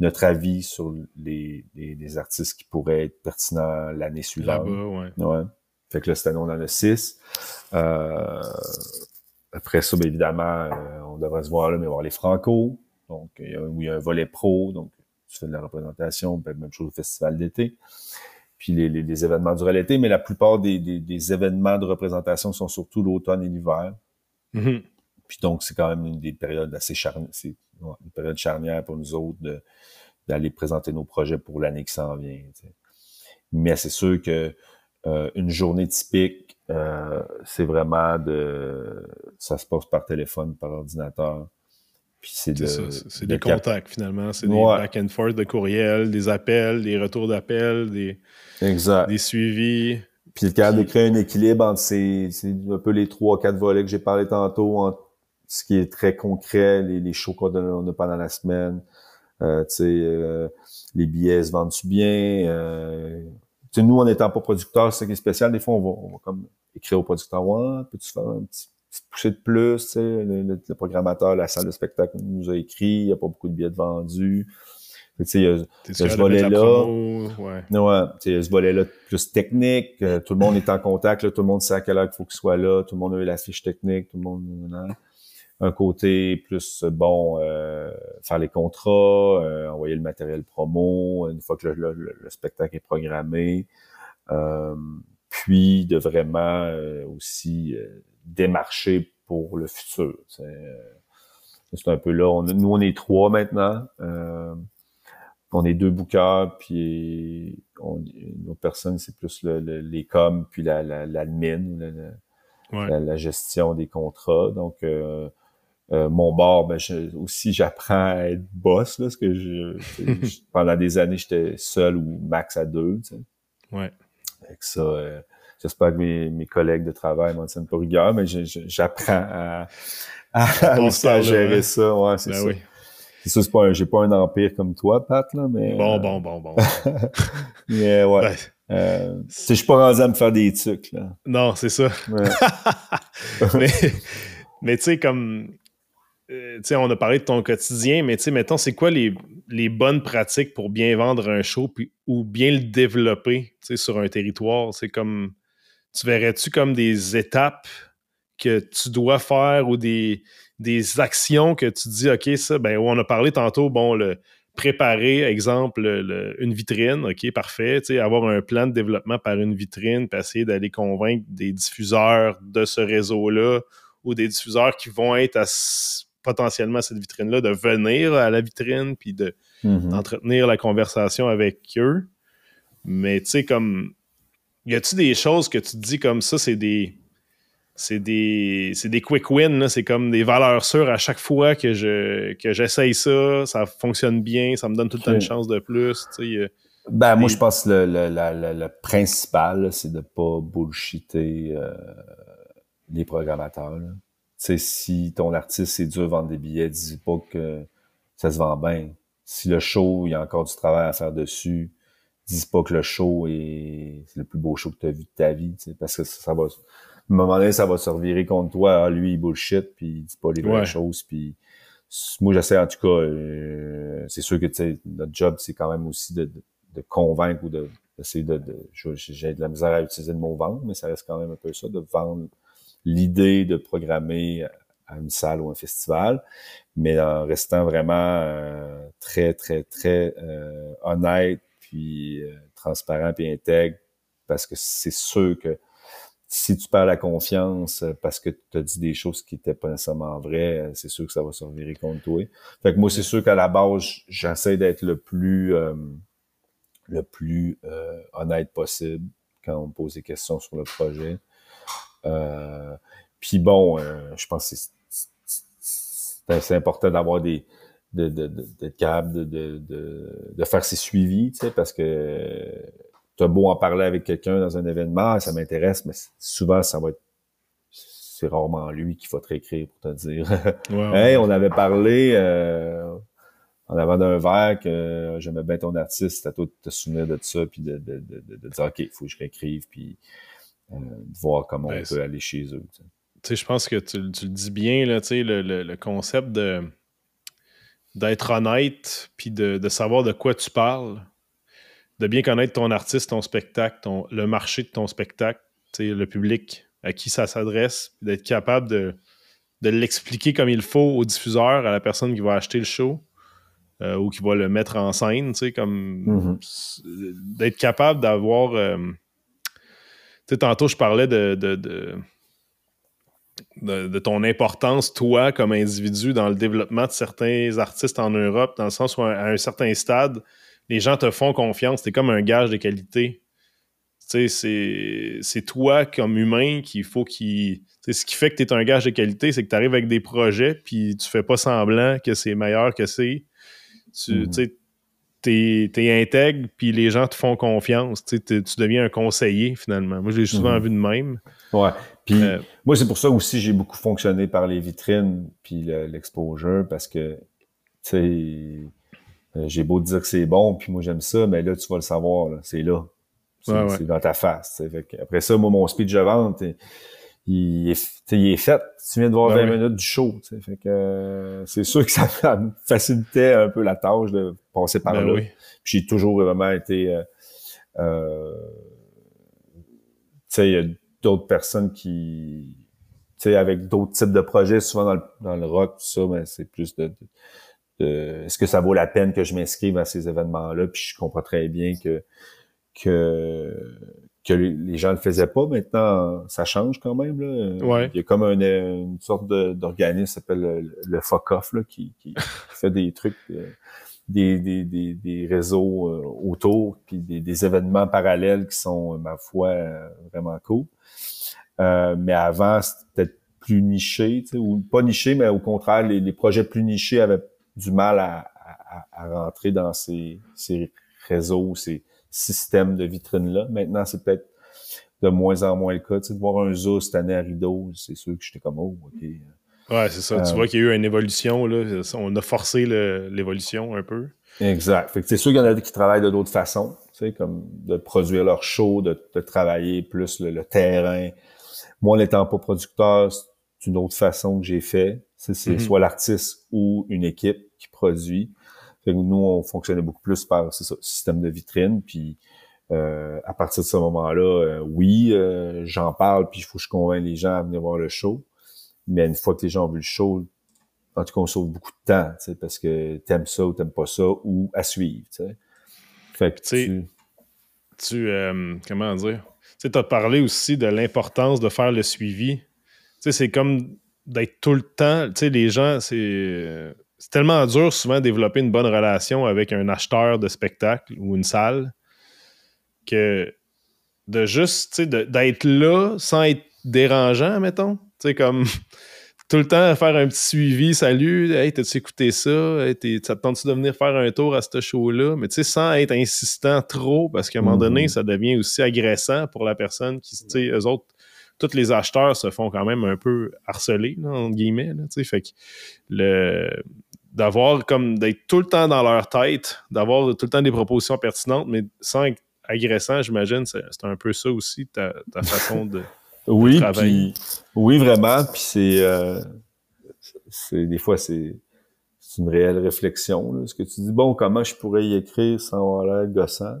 notre avis sur les, les, les artistes qui pourraient être pertinents l'année suivante. Là-bas, ouais. Ouais. Fait que là, cette année, on en a six. Euh, après ça, bien évidemment, euh, on devrait se voir là, mais voir les Franco. Donc, il y a, où il y a un volet pro, donc tu fais de la représentation, ben, même chose au festival d'été. Puis les, les, les événements durant l'été, mais la plupart des, des, des événements de représentation sont surtout l'automne et l'hiver. Mhm. Puis donc, c'est quand même une des périodes assez charnières, c'est une période charnière pour nous autres d'aller présenter nos projets pour l'année qui s'en vient. Mais c'est sûr que euh, une journée typique, euh, c'est vraiment de ça se passe par téléphone, par ordinateur. Puis c'est de. C'est ça, c'est- c'est de des cap- contacts finalement, c'est Ouais. des back and forth de courriel, des appels, des retours d'appels, des, Exact. des suivis. Puis le capable de créer un équilibre entre ces, ces- un peu les trois, quatre volets que j'ai parlé tantôt, entre ce qui est très concret, les, les shows qu'on a, a pendant la semaine, euh, tu sais, euh, les billets se vendent-tu bien, euh, tu sais, nous, en n'étant pas producteurs, c'est qui est spécial, des fois, on va, on va comme écrire au producteur, ouais, peux-tu faire un petit, petit poussée de plus, tu sais, le, le- le programmateur, la salle de spectacle nous a écrit, il n'y a pas beaucoup de billets de vendus. Tu sais, il y a- ce de mettre la volet-là, ouais. Ouais, tu sais, ce volet-là plus technique, euh, tout le monde est en contact, là, tout le monde sait à quelle heure il faut qu'il soit là, tout le monde a eu la fiche technique, tout le monde. Un côté plus euh, bon euh, faire les contrats, euh, envoyer le matériel promo une fois que le, le- le spectacle est programmé, euh, puis de vraiment euh, aussi euh, démarcher pour le futur. euh. C'est un peu là. On, nous, on est trois maintenant. Euh, on est deux bookers, puis on, une autre personne, c'est plus le, le- les coms, puis la, la, l'admin, la, la- Ouais. la, la gestion des contrats. Donc, euh, mon bord, ben, je- aussi, j'apprends à être boss, là, parce que je, je- pendant des années, j'étais seul ou max à deux, tu sais. Ouais. Fait que ça, euh, j'espère que mes, mes collègues de travail m'en tiennent pas rigueur, mais j'apprends à, à, à gérer ça. Ouais, c'est Ben ça. oui. C'est ça, c'est pas j'ai pas un empire comme toi, Pat, là, mais. Bon, euh, bon, bon, bon. Mais ouais. Ben, Euh, je suis pas rendu à me faire des trucs, là. non, c'est ça. Ouais. mais mais tu sais, comme. Euh, on a parlé de ton quotidien, mais mettons, c'est quoi les, bonnes pratiques pour bien vendre un show ou bien le développer sur un territoire? C'est comme. Tu verrais-tu comme des étapes que tu dois faire ou des, actions que tu dis, OK, ça, ben, on a parlé tantôt, bon, le préparer, exemple, le- une vitrine, OK, parfait, avoir un plan de développement par une vitrine, puis essayer d'aller convaincre des diffuseurs de ce réseau-là ou des diffuseurs qui vont être à potentiellement à cette vitrine-là, de venir à la vitrine, puis de, Mhm. d'entretenir la conversation avec eux. Mais tu sais, comme, y a-tu des choses que tu te dis comme ça, c'est des. C'est des, c'est des quick wins, c'est comme des valeurs sûres à chaque fois que, je, que j'essaye ça, ça fonctionne bien, ça me donne tout le temps une chance de plus. tu sais, Ben, moi, je pense que le, le, la- le principal, c'est de pas bullshiter euh, les programmateurs. là. Sais, si ton artiste, c'est dur de vendre des billets, dis pas que ça se vend bien. Si le show, il y a encore du travail à faire dessus, dis pas que le show est c'est le plus beau show que tu as vu de ta vie, tu sais, parce que ça, ça va... À un moment donné, ça va se revirer contre toi. Ah, lui, il bullshit, puis il dit pas les vraies Ouais. choses, puis moi, j'essaie en tout cas, euh, c'est sûr que tu sais, notre job, c'est quand même aussi de, de, de convaincre ou de d'essayer de, de j'ai de la misère à utiliser le mot vendre, mais ça reste quand même un peu ça, de vendre l'idée de programmer à une salle ou un festival. mais en restant vraiment euh, très, très, très euh, honnête, puis transparent, puis intègre, parce que c'est sûr que si tu perds la confiance parce que tu as dit des choses qui n'étaient pas nécessairement vraies, c'est sûr que ça va se revirer contre toi. Fait que moi, c'est sûr qu'à la base, j'essaie d'être le plus le plus honnête possible quand on me pose des questions sur le projet. Euh, puis bon, euh, je pense que c'est important d'avoir des d'être de, de, capable de, de, de, faire ses suivis, tu sais, parce que tu as beau en parler avec quelqu'un dans un événement, ça m'intéresse, mais souvent, ça va être c'est rarement lui qu'il faut te réécrire pour te dire Hey, on avait parlé euh, en avant d'un verre que j'aimais bien ton artiste, à toi de te souvenir de ça, puis de, de, de, dire OK, il faut que je réécrive, puis de voir comment on peut aller chez eux. Je pense que tu, le dis bien, là, sais, le, le, concept de d'être honnête, puis de, de, savoir de quoi tu parles, de bien connaître ton artiste, ton spectacle, ton, le marché de ton spectacle, le public à qui ça s'adresse, d'être capable de, de l'expliquer comme il faut au diffuseur, à la personne qui va acheter le show, euh, ou qui va le mettre en scène, tu sais, comme mm-hmm. d'être capable d'avoir euh, tantôt, je parlais de, de, ton importance, toi, comme individu, dans le développement de certains artistes en Europe, dans le sens où, à un certain stade, les gens te font confiance. Tu es comme un gage de qualité. c'est toi, comme humain, qu'il faut qu'il. Ce qui fait que tu es un gage de qualité, c'est que tu arrives avec des projets, puis tu fais pas semblant que c'est meilleur que c'est. Tu, mm-hmm t'es es intègre, puis les gens te font confiance. Tu deviens un conseiller, finalement. Moi, j'ai souvent mhm. vu de même. Ouais. Puis euh, moi, c'est pour ça aussi j'ai beaucoup fonctionné par les vitrines puis l'exposure, parce que, tu sais, euh, j'ai beau dire que c'est bon, puis moi, j'aime ça, mais là, tu vas le savoir, c'est là. C'est dans ta face. après ça, moi, mon speech de vente, il est, il est fait. Tu viens de voir 20 ben minutes du show. Fait que c'est sûr que ça facilitait un peu la tâche de passer par ben là. J'ai toujours vraiment été euh, euh tu sais, il y a d'autres personnes qui tu sais, avec d'autres types de projets, souvent dans le, dans le rock, tout ça, mais c'est plus de, de, est-ce que ça vaut la peine que je m'inscrive à ces événements-là? Puis je comprends très bien que que que les gens le faisaient pas. Maintenant, ça change quand même. Là. Il y a comme une sorte d'organisme qui s'appelle le, le Off là, qui, qui, fait des trucs, euh, des, des, des, des, réseaux euh, autour, puis des, des, événements parallèles qui sont, ma foi, euh, vraiment cool. mais avant, c'était peut-être plus niché, ou pas niché, mais au contraire, les, les, projets plus nichés avaient du mal à, à, à rentrer dans ces, ces réseaux, ces système de vitrine-là. Maintenant, c'est peut-être de moins en moins le cas. Tu sais, de voir un zoo cette année à Rideau, c'est sûr que j'étais comme, oh, OK. Ouais, c'est ça. tu euh, vois qu'il y a eu une évolution. Là. On a forcé l'évolution un peu. Exact. Fait que c'est sûr qu'il y en a qui travaillent de d'autres façons, tu sais, comme de produire leur show, de, travailler plus le, terrain. Moi, n'étant pas producteur, c'est une autre façon que j'ai fait. C'est mm-hmm. soit l'artiste ou une équipe qui produit nous, on fonctionnait beaucoup plus par ce système de vitrine. Puis euh, à partir de ce moment-là, euh, oui, euh, j'en parle, puis il faut que je convainc les gens à venir voir le show. Mais une fois que les gens ont vu le show, en tout cas, on sauve beaucoup de temps, parce que t'aimes ça ou t'aimes pas ça, ou à suivre. Fait que tu... tu comment dire? Tu as parlé aussi de l'importance de faire le suivi. Tu sais, c'est comme d'être tout le temps. Tu sais, les gens, c'est c'est tellement dur souvent de développer une bonne relation avec un acheteur de spectacle ou une salle que de juste d'être là sans être dérangeant, mettons. Tu sais, comme tout le temps faire un petit suivi, salut, hey, t'as-tu écouté ça? Hey, ça te tente-tu de venir faire un tour à ce show-là? Mais tu sais, sans être insistant trop, parce qu'à un moment donné, mm-hmm. ça devient aussi agressant pour la personne qui, tu sais, eux autres, tous les acheteurs se font quand même un peu harceler, là, entre guillemets. Là, fait que le, d'avoir comme d'être tout le temps dans leur tête, d'avoir tout le temps des propositions pertinentes, mais sans être agressant, j'imagine, c'est un peu ça aussi, ta, façon de, oui, oui, vraiment. Puis c'est, euh, c'est des fois, c'est, une réelle réflexion. Là, ce que tu dis, bon, comment je pourrais y écrire sans avoir l'air gossant?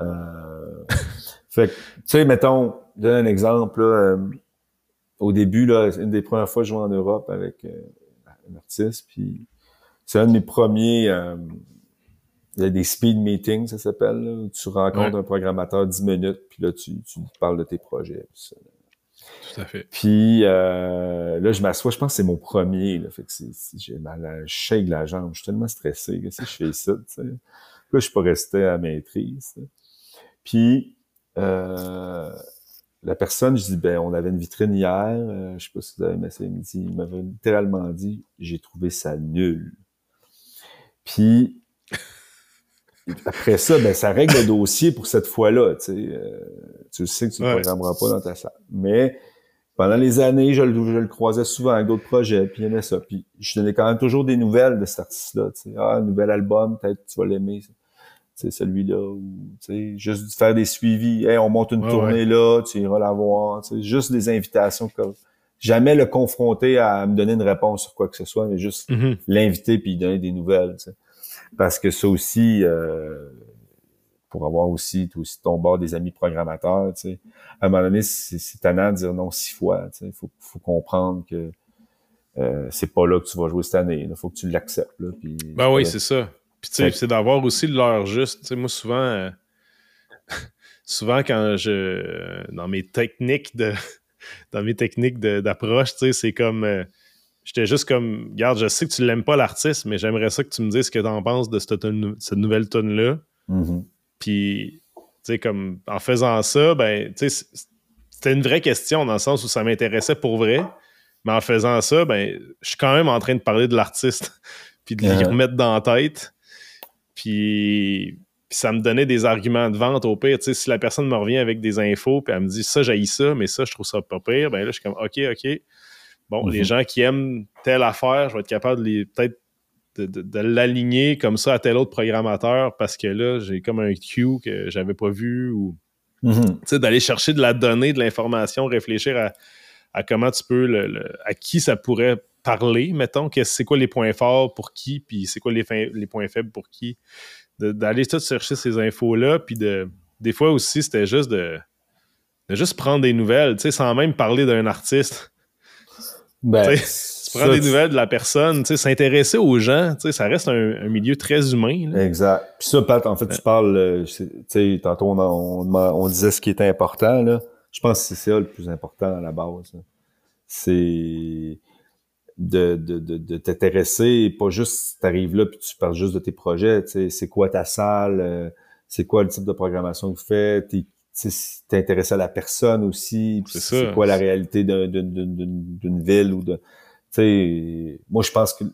Euh, fait tu sais, mettons, donne un exemple. Là, euh, au début, là, une des premières fois que je jouais en Europe avec artiste. Puis c'est un de mes premiers. Euh, il y a des speed meetings, ça s'appelle. où Tu rencontres un programmateur 10 minutes, puis là, tu, tu parles de tes projets. Tout à fait. Puis euh, là, je m'assois, je pense que c'est mon premier. Là, fait que j'ai mal, je shake la jambe, je suis tellement stressé. que si je fais ça, tu sais. Là, je suis pas resté à maîtrise. Puis euh, la personne, je dis, ben, on avait une vitrine hier, euh, je sais pas si vous avez aimé ça, il m'avait littéralement dit, j'ai trouvé ça nul. Puis après ça, ben, ça règle le dossier pour cette fois-là. Tu sais, euh, tu sais que tu ne programmeras pas dans ta salle. Mais pendant les années, je le, je le croisais souvent avec d'autres projets, puis il aimait ça. Puis je donnais quand même toujours des nouvelles de cet artiste-là. Tu sais, ah, un nouvel album, peut-être tu vas l'aimer. C'est celui-là. Ou, tu sais, juste faire des suivis. Hey, on monte une tournée là, tu iras la voir. Tu sais, juste des invitations comme jamais le confronter à me donner une réponse sur quoi que ce soit, mais juste mm-hmm. l'inviter puis lui donner des nouvelles. Tu sais parce que ça aussi, euh, pour avoir aussi, aussi ton bord des amis programmateurs, tu sais, à un moment donné, c'est tannant de dire non six fois. Il faut, faut comprendre que euh, c'est pas là que tu vas jouer cette année. Il faut que tu l'acceptes. Ben oui, c'est ça. Puis tu sais, c'est d'avoir aussi l'heure juste. Tu sais, moi, souvent, euh, souvent quand je. Dans mes techniques de. dans mes techniques d'approche, tu sais, c'est comme euh, J'étais juste comme, regarde, je sais que tu l'aimes pas l'artiste, mais j'aimerais ça que tu me dises ce que tu en penses de cette, nouvelle tune-là. Mm-hmm. Puis, tu sais, comme en faisant ça, ben, tu sais, c'était une vraie question dans le sens où ça m'intéressait pour vrai. Mais en faisant ça, ben, je suis quand même en train de parler de l'artiste, puis de lui remettre dans la tête. Puis, ça me donnait des arguments de vente au pire. Tu sais, si la personne me revient avec des infos, puis elle me dit ça, j'ai ça, mais ça, je trouve ça pas pire, ben là, je suis comme, OK, OK. Bon, les mhm. gens qui aiment telle affaire, je vais être capable de peut-être de, l'aligner comme ça à tel autre programmateur parce que là, j'ai comme un queue que j'avais pas vu ou mhm. d'aller chercher de la donnée, de l'information, réfléchir à, comment tu peux le, à qui ça pourrait parler, mettons, c'est quoi les points forts pour qui, puis c'est quoi les, les points faibles pour qui. D'aller tout chercher ces infos-là, puis de. Des fois aussi, c'était juste de, de juste prendre des nouvelles, tu sais, sans même parler d'un artiste. Ben, tu prends des nouvelles de la personne, s'intéresser aux gens, ça reste un, milieu très humain. Exact. Puis ça, Pat, en fait, tu parles, euh, sais, tantôt on, on, disait ce qui était important, là. Je pense que c'est ça le plus important à la base. C'est de, de, de, t'intéresser, pas juste t'arrives là puis tu parles juste de tes projets, c'est quoi ta salle, euh, c'est quoi le type de programmation que tu fais, t'intéresser à la personne aussi, c'est quoi la réalité d'une ville ou de. sais moi, je pense que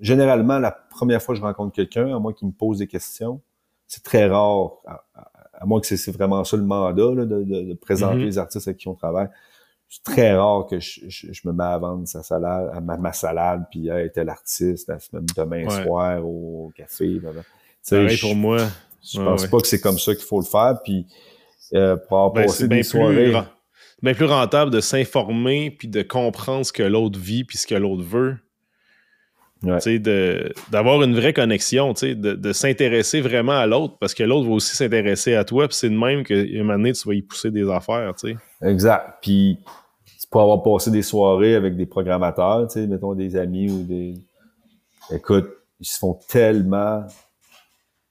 généralement, la première fois que je rencontre quelqu'un, à moins qu'il me pose des questions, c'est très rare, à, moins que c'est vraiment ça le mandat là, de, présenter mm-hmm. les artistes avec qui on travaille. C'est très rare que je, me mets à vendre sa salade, à ma, salade, puis hey, tel artiste, demain soir au café. Pareil pour moi. Je pense pas que c'est comme ça qu'il faut le faire. Puis euh, pour ben, passer des soirées. C'est bien plus rentable de s'informer puis de comprendre ce que l'autre vit puis ce que l'autre veut. D'avoir une vraie connexion, de, de s'intéresser vraiment à l'autre parce que l'autre va aussi s'intéresser à toi. Puis c'est de même qu'à un moment donné, tu vas y pousser des affaires. Exact. Puis tu peux avoir passé des soirées avec des programmateurs, mettons des amis ou des. Écoute, ils se font tellement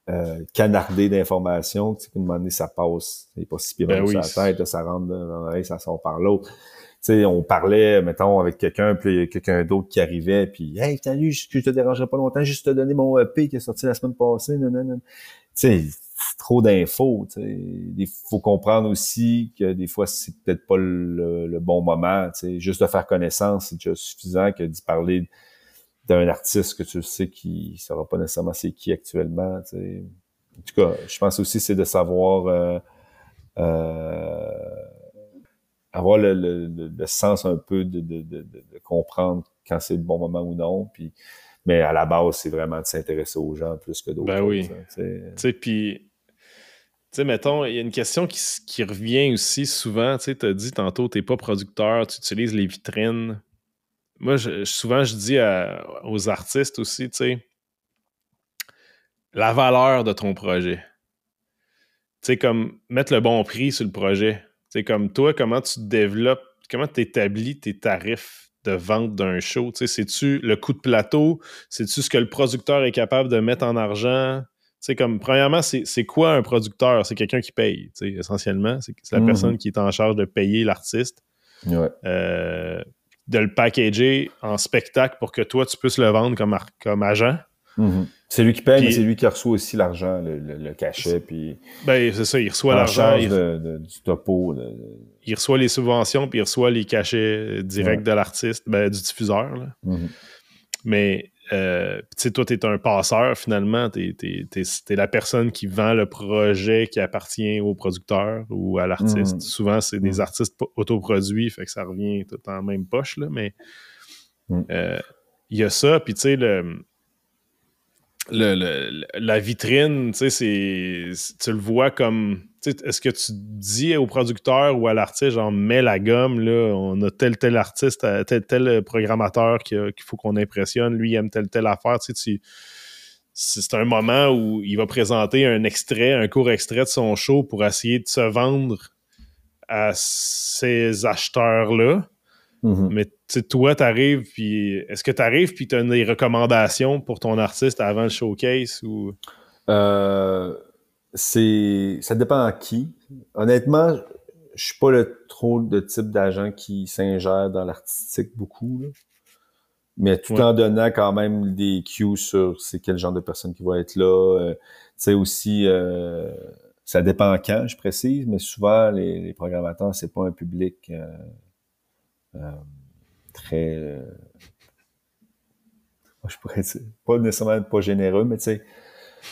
euh, canardé d'informations, qu'à un moment donné, ça passe, c'est pas si pire ben la tête, ça rentre dans l'oreille, ça sort par l'autre. Sais, on parlait, mettons, avec quelqu'un, puis quelqu'un d'autre qui arrivait, puis « Hey, salut, je, je te dérangerai pas longtemps, juste te donner mon EP qui est sorti la semaine passée, non, non, non. » Tu sais, trop d'infos. Il faut comprendre aussi que des fois, c'est peut-être pas le, bon moment, tu sais. Juste de faire connaissance, c'est déjà suffisant que d'y parler d'un artiste que tu sais qui ne saura pas nécessairement c'est qui actuellement. Tu sais. En tout cas, je pense aussi c'est de savoir euh, euh, avoir le, le, sens un peu de, de, de, de comprendre quand c'est le bon moment ou non. Puis, mais à la base, c'est vraiment de s'intéresser aux gens plus que d'autres. Ben oui. Tu sais, puis, tu sais, mettons, il y a une question qui, qui revient aussi souvent. Tu sais, tu as dit tantôt, tu n'es pas producteur, tu utilises les vitrines moi, souvent, je dis aux artistes aussi, tu sais, la valeur de ton projet. Tu sais, comme mettre le bon prix sur le projet. Sais, comme toi, comment tu développes, comment tu établis tes tarifs de vente d'un show? C'est-tu le coût de plateau? C'est-tu ce que le producteur est capable de mettre en argent? sais, comme, premièrement, c'est quoi un producteur? C'est quelqu'un qui paye, essentiellement. C'est la mhm. personne qui est en charge de payer l'artiste. Euh, de le packager en spectacle pour que toi, tu puisses le vendre comme, comme agent. Mhm. C'est lui qui paye, mais c'est lui qui reçoit aussi l'argent, le, cachet. Puis ben, c'est ça, il reçoit l'argent. du topo. Il reçoit les subventions, puis il reçoit les cachets directs de l'artiste, ben, du diffuseur. Mhm. Mais euh, tu sais, toi, tu es un passeur finalement. Tu es, la personne qui vend le projet qui appartient au producteur ou à l'artiste. Mhm. Souvent, c'est des artistes autoproduits, fait que ça revient tout en même poche, là, mais euh, il y a ça. Puis tu sais, le la vitrine, tu sais, tu le vois comme. Est-ce que tu dis au producteur ou à l'artiste, genre, mets la gomme, là, on a tel, tel artiste, euh, tel, tel programmateur qu'il faut qu'on impressionne, lui, il aime telle, telle affaire, c'est un moment où il va présenter un extrait, un court extrait de son show pour essayer de se vendre à ces acheteurs-là. Mm-hmm. Mais toi, t'arrives, puis est-ce que t'arrives, puis t'as des recommandations pour ton artiste avant le showcase ou? Euh, c'est. Ça dépend à qui. Honnêtement, je suis pas le trop de type d'agent qui s'ingère dans l'artistique beaucoup. Mais tout en donnant quand même des cues sur c'est quel genre de personne qui va être là. Euh, tu sais aussi. Euh, ça dépend quand, je précise, mais souvent les, les programmateurs, c'est pas un public très. Euh, je pourrais dire, pas nécessairement pas généreux, mais tu sais,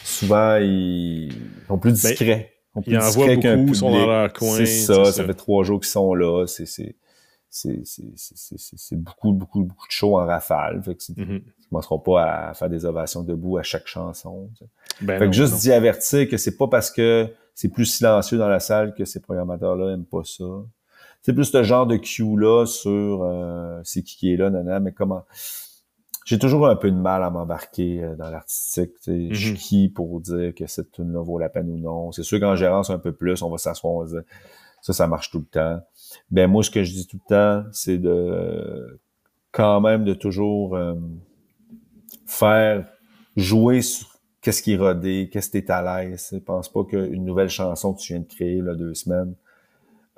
souvent, ils sont plus ben, discrets. ils, ils envoient beaucoup, ils sont dans leur coin. C'est ça, ça, fait trois jours qu'ils sont là. C'est, c'est, c'est, beaucoup, beaucoup, beaucoup de shows en rafale. Fait que mm-hmm. ne commenceront pas à faire des ovations debout à chaque chanson. Ben fait que juste d'y avertir que c'est pas parce que c'est plus silencieux dans la salle que ces programmateurs-là aiment pas ça c'est plus ce genre de cue là sur euh, c'est qui qui est là, nana, mais comment j'ai toujours un peu de mal à m'embarquer euh, dans l'artistique. Je suis mm-hmm. qui pour dire que cette tune là vaut la peine ou non? C'est sûr qu'en gérance un peu plus, on va s'asseoir, on va dire ça, ça marche tout le temps. Ben moi, ce que je dis tout le temps, c'est de quand même de toujours euh, faire jouer sur qu'est-ce qui est rodé, qu'est-ce que t'es à l'aise. Pense pas qu'une nouvelle chanson que tu viens de créer là, deux semaines,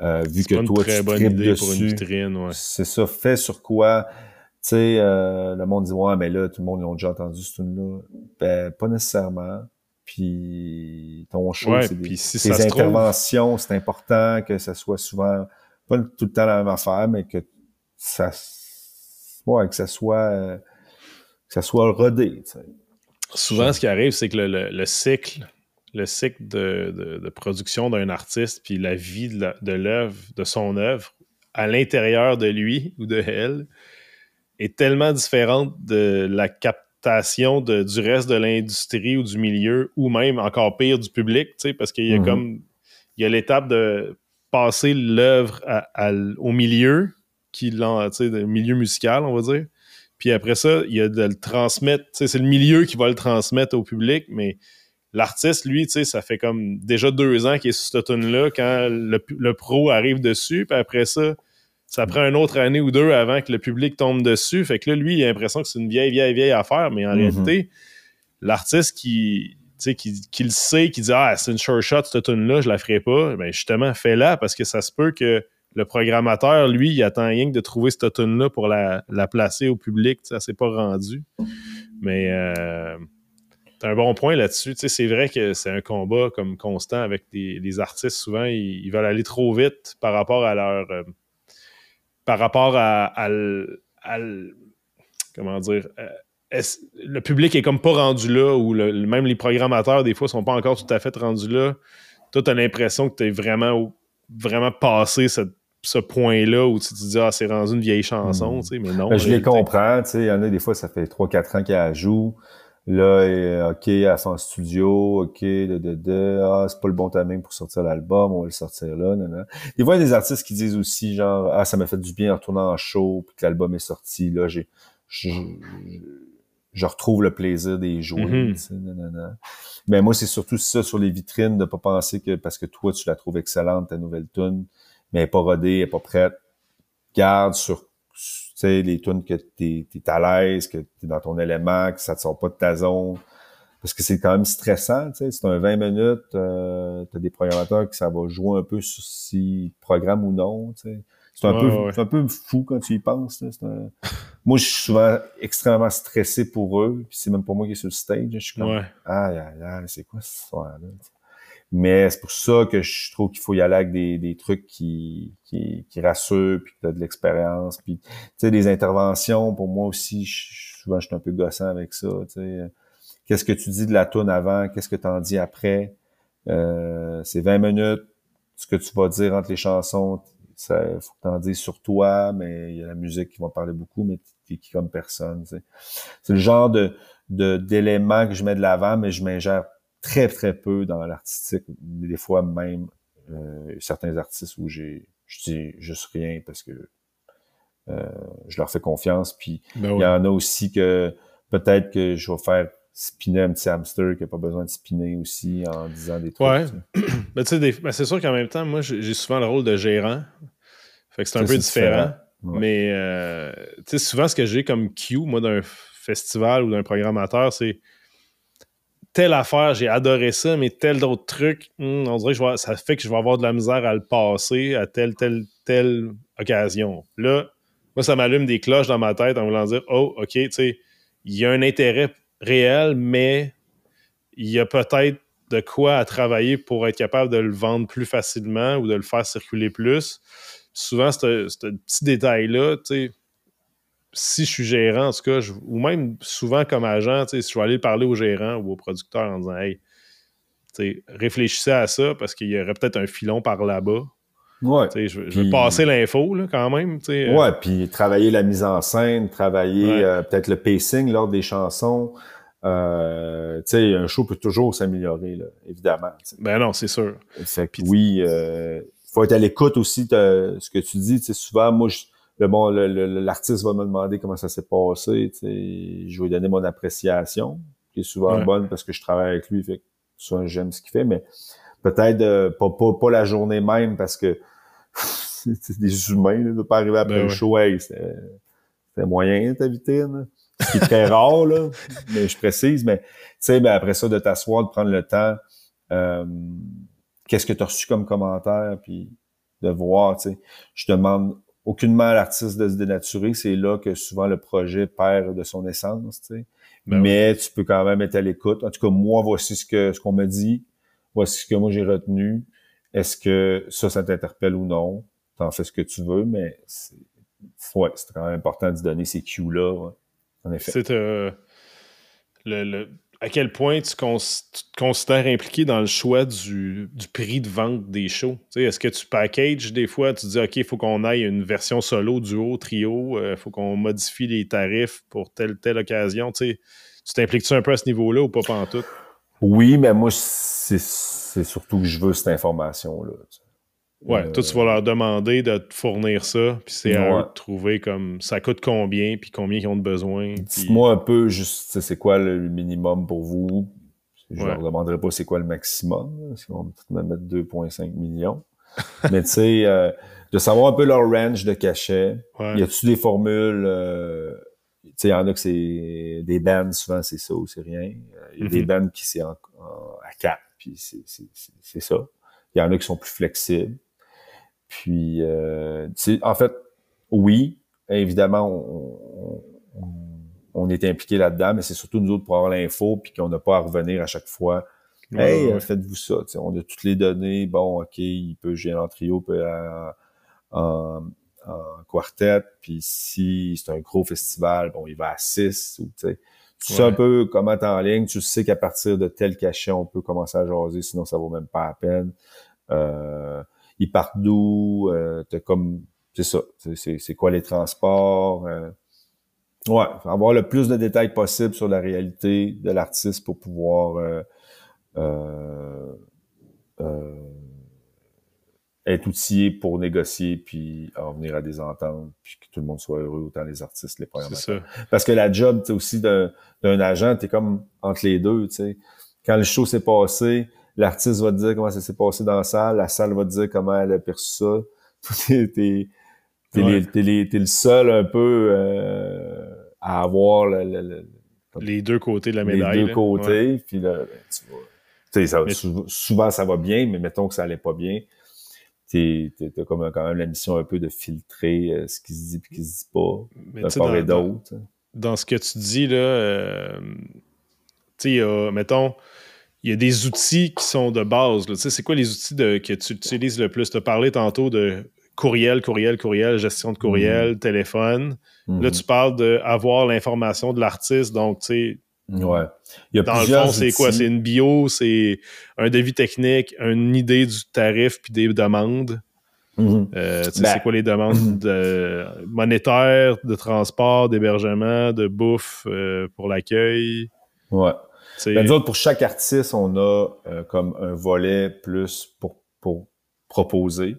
euh, vu que toi, tu bonne idée dessus, pour une vitrine, ouais. C'est ça. Fait sur quoi, tu sais, euh, le monde dit, ouais, mais là, tout le monde l'a déjà entendu ce tune-là. Ben, pas nécessairement. Puis ton show, c'est des, tes interventions, c'est important que ça soit souvent, pas tout le temps la même affaire, mais que ça, ouais, que ça soit, que ça soit rodé, Souvent, ce qui arrive, c'est que le, le cycle le cycle de, production d'un artiste, puis la vie de l'œuvre, de, son œuvre, à l'intérieur de lui ou de elle, est tellement différente de la captation du reste de l'industrie ou du milieu, ou même encore pire du public, parce qu'il y a mm-hmm. comme il y a l'étape de passer l'œuvre au milieu, qui le milieu musical, on va dire. Puis après ça, il y a de le transmettre. C'est le milieu qui va le transmettre au public, mais L'artiste, lui, tu sais, ça fait comme déjà deux ans qu'il est sur cette tune-là quand le, pro arrive dessus, puis après ça, ça prend une autre année ou deux avant que le public tombe dessus. Fait que là, lui, il a l'impression que c'est une vieille, vieille, vieille affaire, mais en mhm. réalité, l'artiste qui, qui, qui le sait, qui dit Ah, c'est une sure shot, cette tune-là, je la ferai pas, ben justement, fais-la parce que ça se peut que le programmateur, lui, il attend rien que de trouver cette tune-là pour la, placer au public. Ça s'est pas rendu. Mais euh, T'as un bon point là-dessus. Tu sais, c'est vrai que c'est un combat comme constant avec des, artistes. Souvent, ils, veulent aller trop vite par rapport à leur. Euh, par rapport à, comment dire. Euh, le public est comme pas rendu là, ou même les programmateurs, des fois, sont pas encore tout à fait rendus là. Toi, tu as l'impression que tu es vraiment, vraiment passé ce point-là où tu te dis, ah, c'est rendu une vieille chanson, hmm. tu sais, mais non. Ben, je les comprends, tu sais, il y en a des fois, ça fait 3-4 ans qu'elle joue. Là, OK, à son studio, OK, de, de, de ah, c'est pas le bon timing pour sortir l'album, on va le sortir là, non, non. Des fois, il y a des artistes qui disent aussi, genre, ah, ça m'a fait du bien en retournant en show, puis que l'album est sorti, là, j'ai, je, je, retrouve le plaisir des jouer, mm Mais moi, c'est surtout ça sur les vitrines, de pas penser que parce que toi, tu la trouves excellente, ta nouvelle tune, mais elle est pas rodée, elle est pas prête. Garde sur sais, les tunes que t'es es à l'aise, que t'es dans ton élément, que ça te sort pas de ta zone. Parce que c'est quand même stressant, tu sais. C'est un 20 minutes, euh, t'as des programmateurs qui ça va jouer un peu sur si programme ou non, tu sais. C'est un, peu, un peu fou quand tu y penses. moi, je suis souvent extrêmement stressé pour eux. Puis c'est même pour moi qui est sur le stage. Je suis comme, ouais. aïe, aïe, aïe, c'est quoi ce soir là Mais c'est pour ça que je trouve qu'il faut y aller avec des, des trucs qui, qui, qui rassurent, puis que tu de l'expérience. Puis, tu sais, des interventions, pour moi aussi, je, souvent, je suis un peu gossant avec ça. Tu sais. Qu'est-ce que tu dis de la tune avant? Qu'est-ce que tu en dis après? Euh, c'est 20 minutes. Ce que tu vas dire entre les chansons, ça faut que t'en dises sur toi, mais il y a la musique qui va parler beaucoup, mais qui comme personne. C'est le genre de d'éléments que je mets de l'avant, mais je m'ingère très, très peu dans l'artistique. Des fois même euh, certains artistes où j'ai je dis juste rien parce que euh, je leur fais confiance. Puis ben il y en a aussi que peut-être que je vais faire spinner un petit hamster qui n'a pas besoin de spinner aussi en disant des trucs. Ouais. Mais tu sais, ben, c'est sûr qu'en même temps, moi, j'ai souvent le rôle de gérant. Fait que c'est un peu différent. Mais euh, tu sais, souvent, ce que j'ai comme cue, moi, d'un festival ou d'un programmateur, c'est telle affaire, j'ai adoré ça, mais tel d'autres trucs, hmm, on dirait que ça fait que je vais avoir de la misère à le passer à telle, telle, telle occasion. Là, moi, ça m'allume des cloches dans ma tête en voulant dire, oh, OK, tu sais, il y a un intérêt réel, mais il y a peut-être de quoi à travailler pour être capable de le vendre plus facilement ou de le faire circuler plus. Souvent, ce petit détail-là, si je suis gérant, en tout cas, ou même souvent comme agent, si je vais aller parler au gérant ou au producteur en disant Hey, réfléchissez à ça parce qu'il y aurait peut-être un filon par là-bas. Ouais. Je, vais passer l'info quand même. Ouais, puis travailler la mise en scène, travailler euh, peut-être le pacing lors des chansons. Euh, un show peut toujours s'améliorer, évidemment. Ben non, c'est sûr. oui, euh, faut être à l'écoute aussi de ce que tu dis. Souvent, moi, le bon, l'artiste va me demander comment ça s'est passé. Je vais lui donner mon appréciation, qui est souvent bonne parce que je travaille avec lui. Fait que souvent, j'aime ce qu'il fait, mais peut-être euh, pas, pas, la journée même parce que c'est des humains, là, de pas arriver après ben le show, hey, c'est moyen ta vitrine. Ce qui est très rare, là, mais je précise, mais tu sais, ben, après ça, de t'asseoir, de prendre le temps, euh, qu'est-ce que tu as reçu comme commentaire, puis de voir, tu sais. Je demande aucunement à l'artiste de se dénaturer, c'est là que souvent le projet perd de son essence, tu sais. Ben mais tu peux quand même être à l'écoute. En tout cas, moi, voici ce que ce qu'on me dit voici ce que moi j'ai retenu. Est-ce que ça, ça t'interpelle ou non? T'en fais ce que tu veux, mais c'est, ouais, c'est quand même important de donner ces cues-là, en effet. C'est euh, le, à quel point tu, te considères impliqué dans le choix du, prix de vente des shows? est-ce que tu packages des fois, tu dis OK, il faut qu'on aille une version solo, duo, trio, il euh, faut qu'on modifie les tarifs pour telle telle occasion? tu t'impliques-tu un peu à ce niveau-là ou pas tout? Oui, mais moi, c'est surtout que je veux cette information-là. Ouais, toi, tu vas leur demander de te fournir ça, puis c'est à eux de trouver comme ça coûte combien, puis combien ils ont de besoin. Dites-moi un peu juste c'est quoi le minimum pour vous? Je ne leur demanderai pas c'est quoi le maximum, si on va mettre 2,5 millions. Mais tu sais, euh, de savoir un peu leur range de cachet. Y a-tu des formules euh, Tu sais, il y en a que c'est des bands, souvent c'est ça ou c'est rien. Il y a des mm-hmm. bands qui c'est à 4 puis c'est ça. Il y en a qui sont plus flexibles. Puis, euh, en fait, oui, évidemment, on, on, est impliqué là-dedans, mais c'est surtout nous autres pour avoir l'info, puis qu'on n'a pas à revenir à chaque fois. hey, faites-vous ça. on a toutes les données. Bon, OK, il peut gérer en trio, peut en, en, quartet. Puis si c'est un gros festival, bon, il va à 6 ou tu sais. Tu sais un peu comment t'es en ligne, tu sais qu'à partir de tel cachet, on peut commencer à jaser, sinon ça vaut même pas la peine. Euh, ils partent d'où? Euh, t'as comme c'est ça. C'est quoi les transports? Euh, ouais, avoir le plus de détails possible sur la réalité de l'artiste pour pouvoir euh, euh, euh être outillé pour négocier puis en venir à des ententes puis que tout le monde soit heureux autant les artistes les programmateurs parce que la job aussi d'un agent t'es comme entre les deux tu sais quand le show s'est passé l'artiste va te dire comment ça s'est passé dans la salle la salle va te dire comment elle a perçu ça T'es Ouais. les- t'es les- t'es le seul un peu euh, à avoir le- le- le- Les deux côtés de la les médaille. deux là. côtés. Ouais. Puis là, ben, tu vois. tu sais, ça- Mais- sou- souvent, ça va bien, mais mettons que ça allait pas bien. T'as comme quand même la mission un peu de filtrer euh, ce qui se dit et qui se dit pas, d'un tu part et dans- d'autre. dans ce que tu dis, là, euh, tu sais, mettons, il y a des outils qui sont de base. là. Tu sais, c'est quoi les outils de, que tu utilises le plus? Tu as parlé tantôt de courriel, courriel, courriel, gestion de courriel, téléphone. Mhm. Là, tu parles d'avoir l'information de l'artiste. Donc, tu sais, Ouais. Il y a dans le fond, c'est quoi? C'est une bio, c'est un devis technique, une idée du tarif puis des demandes. Mhm. Euh, tu sais, Ben- c'est quoi les demandes de, monétaires, de transport, d'hébergement, de bouffe euh, pour l'accueil? Ouais. Ben, nous autres, pour chaque artiste, on a euh, comme un volet plus pour, pour proposer,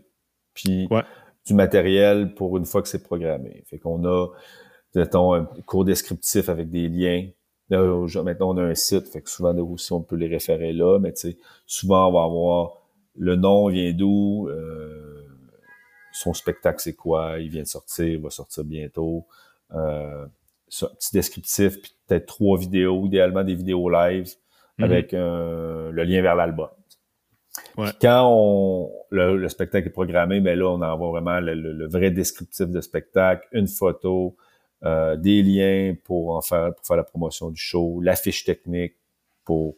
puis Ouais. du matériel pour une fois que c'est programmé. Fait qu'on a, mettons, un cours descriptif avec des liens. Là, maintenant, on a un site, fait que souvent aussi, on peut les référer là, mais tu sais, souvent, on va avoir le nom vient d'où, euh, son spectacle c'est quoi, il vient de sortir, il va sortir bientôt. Euh, un petit descriptif, puis peut-être trois vidéos, idéalement des vidéos live Mhm. avec euh, le lien vers l'album. Ouais. Quand on, le, le spectacle est programmé, mais là, on envoie vraiment le, le- le vrai descriptif de spectacle, une photo, euh, des liens pour en faire, pour faire la promotion du show, la fiche technique pour,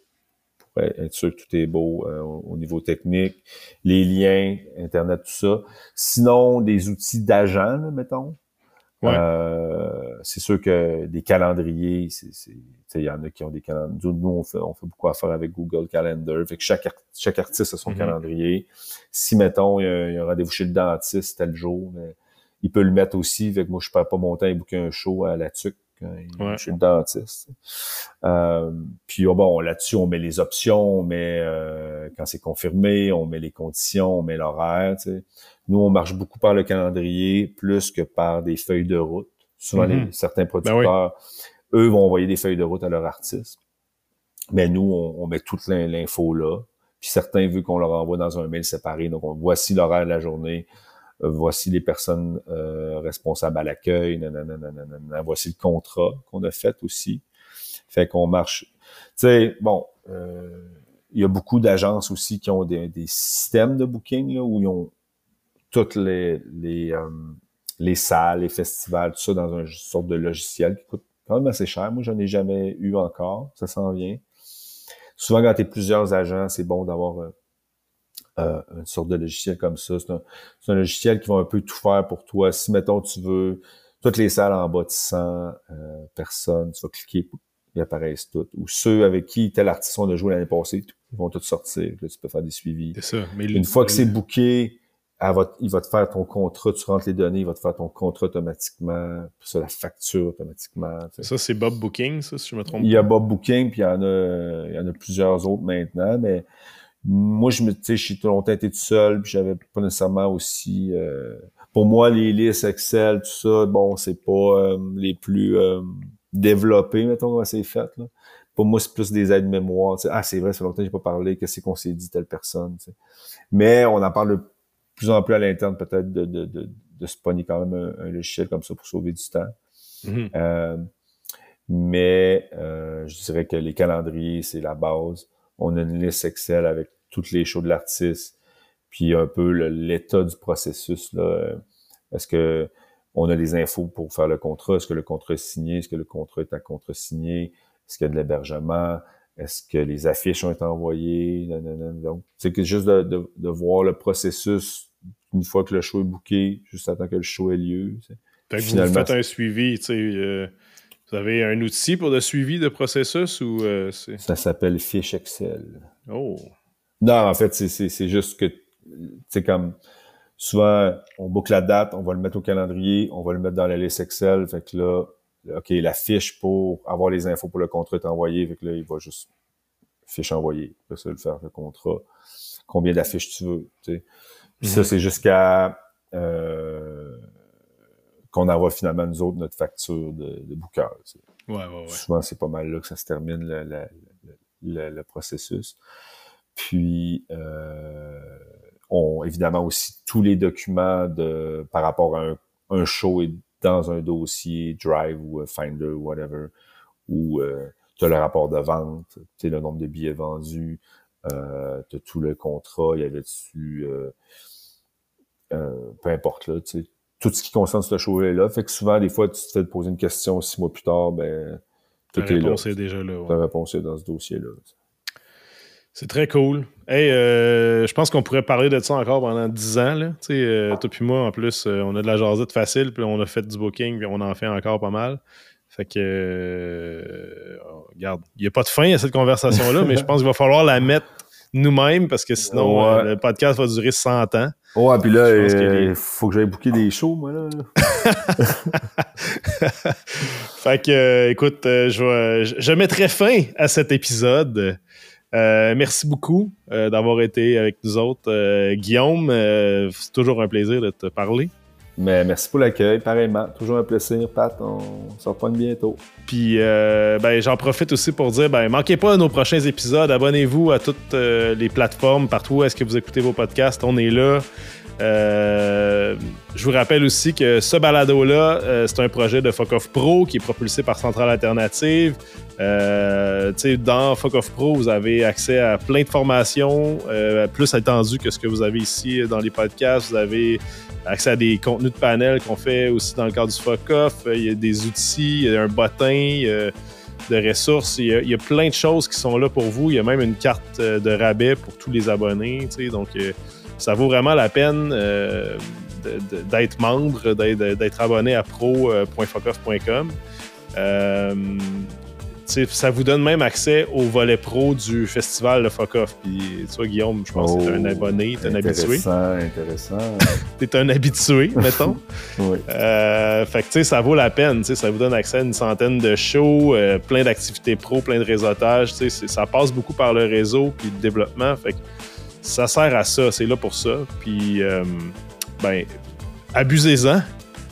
pour être sûr que tout est beau euh, au au niveau technique, les liens, Internet, tout ça. Sinon, des outils d'agent, là, mettons. Ouais. Euh, c'est sûr que des calendriers, il y en a qui ont des calendriers. Nous, on fait, on fait beaucoup affaire avec Google Calendar. Fait que chaque, chaque artiste a son Mhm. calendrier. Si, mettons, il y, a, il y a un rendez-vous chez le dentiste tel jour, mais il peut le mettre aussi. Fait que moi, je perds pas mon temps à booker un show à la tuque Ouais. chez le dentiste. Euh, puis oh, bon, là-dessus, on met les options, on met euh, quand c'est confirmé, on met les conditions, on met l'horaire. Nous, on marche beaucoup par le calendrier plus que par des feuilles de route. Souvent, Mhm. les, certains producteurs, eux, vont envoyer des feuilles de route à leur artiste. Mais nous, on, on met toute l'in- l'info là. Puis certains, vu qu'on leur envoie dans un mail séparé, donc on, voici l'horaire de la journée, voici les personnes euh, responsables à l'accueil, nanana, voici le contrat qu'on a fait aussi. Fait qu'on marche. Tu sais, bon, euh, il y a beaucoup d'agences aussi qui ont des, des systèmes de booking là, où ils ont toutes les les, euh, les salles, les festivals, tout ça dans une sorte de logiciel qui coûte quand même assez cher. Moi, j'en ai jamais eu encore. Ça s'en vient. Souvent, quand tu es plusieurs agents, c'est bon d'avoir euh, une sorte de logiciel comme ça. C'est un, logiciel qui va un peu tout faire pour toi. Si, mettons, tu veux toutes les salles en bas de 100 euh, personnes, tu vas cliquer, ils apparaissent toutes. Ou ceux avec qui tel artiste on a joué l'année passée, ils vont tous sortir. Là, tu peux faire des suivis. c'est ça. Mais Une fois que c'est booké, elle va, il va te faire ton contrat, tu rentres les données, il va te faire ton contrat automatiquement, puis ça, la facture automatiquement. tu sais. Ça, c'est Bob Booking, ça, si je me trompe Il y a Bob Booking, puis il y en a, il y en a plusieurs autres maintenant, mais moi, je me, tu sais, j'ai tout longtemps été tout seul, puis j'avais pas nécessairement aussi, euh, pour moi, les listes Excel, tout ça, bon, c'est pas euh, les plus euh, développés, mettons, comment c'est fait, là. Pour moi, c'est plus des aides-mémoire. tu sais. Ah, c'est vrai, ça fait longtemps que j'ai pas parlé, qu'est-ce qu'on s'est dit telle personne, tu sais. Mais on en parle de plus en plus à l'interne, peut-être, de, de, de, de se pogner quand même un, un logiciel comme ça pour sauver du temps. Mhm. Euh, mais euh, je dirais que les calendriers, c'est la base. On a une liste Excel avec toutes les shows de l'artiste, puis un peu l'état du processus. Est-ce que on a les infos pour faire le contrat? Est-ce que le contrat est signé? Est-ce que le contrat est à contre-signé? Est-ce qu'il y a de l'hébergement? Est-ce que les affiches ont été envoyées? Donc, c'est juste de, de, de voir le processus une fois que le show est booké, juste attends que le show ait lieu. Fait que vous faites un suivi, tu sais. euh, vous avez un outil pour le suivi de processus ou euh, c'est? Ça s'appelle fiche Excel. Oh. Non, en fait, c'est, c'est, c'est juste que, c'est comme, souvent, on boucle la date, on va le mettre au calendrier, on va le mettre dans la liste Excel, fait que là, OK, la fiche pour avoir les infos pour le contrat est envoyée, fait que là, il va juste fiche envoyée, là, ça, le faire le contrat. Combien d'affiches tu veux, tu sais. Puis ça, Mhm. c'est jusqu'à euh, qu'on envoie finalement, nous autres, notre facture de, de. Ouais, ouais, ouais. Souvent, c'est pas mal là que ça se termine le, le, le- le- le processus. Puis, euh, on, évidemment aussi tous les documents de par rapport à un, un show est dans un dossier Drive ou Finder ou whatever, où tu as le rapport de vente, tu le nombre de billets vendus, euh, tu as tout le contrat, il y avait dessus, euh, euh, peu importe, là, tu sais, tout ce qui concerne ce show-là. Fait que souvent, des fois, tu te fais poser une question six mois plus tard, ben, tout est là. est déjà là. Ta réponse est dans ce dossier-là. C'est très cool. Hey, euh, je pense qu'on pourrait parler de ça encore pendant 10 ans. Là. Euh, toi puis moi, en plus, euh, on a de la jasette facile, puis on a fait du booking, puis on en fait encore pas mal. Fait que, regarde, il n'y a pas de fin à cette conversation-là, mais je pense qu'il va falloir la mettre nous-mêmes parce que sinon, le podcast va durer 100 ans. Ouais, puis là, il faut que j'aille booker des shows, moi, là. fait que, écoute, je, je mettrai fin à cet épisode. Euh, merci beaucoup euh, d'avoir été avec nous autres. Euh, Guillaume, c'est toujours un plaisir de te parler. Mais merci pour l'accueil, pareillement. Toujours un plaisir, Pat. On se reprend bientôt. Puis, ben, j'en profite aussi pour dire, ben, manquez pas nos prochains épisodes. Abonnez-vous à toutes les plateformes, partout où est-ce que vous écoutez vos podcasts. On est là. Euh, je vous rappelle aussi que ce balado-là, euh, c'est un projet de Fuck Pro qui est propulsé par Centrale Alternative. Euh, dans Fuck Pro, vous avez accès à plein de formations, plus étendues que ce que vous avez ici dans les podcasts. Vous avez accès à des contenus de panel qu'on fait aussi dans le cadre du Fuck Off. Il y a des outils, il y a un bottin de ressources. Il y, a, plein de choses qui sont là pour vous. Il y a même une carte de rabais pour tous les abonnés. Donc, ça vaut vraiment la peine euh, d'être membre, d'être abonné à pro.focoff.com. Euh, ça vous donne même accès au volet pro du festival de Fuck Off. Puis, toi, Guillaume, je pense que tu es un oh, abonné, tu es un habitué. Intéressant, intéressant. tu es un habitué, mettons. oui. Euh, fait que, tu sais, ça vaut la peine. Ça vous donne accès à une centaine de shows, plein d'activités pro, plein de réseautage. Ça passe beaucoup par le réseau puis le développement. Fait que, ça sert à ça, c'est là pour ça. Puis, euh, ben, abusez-en.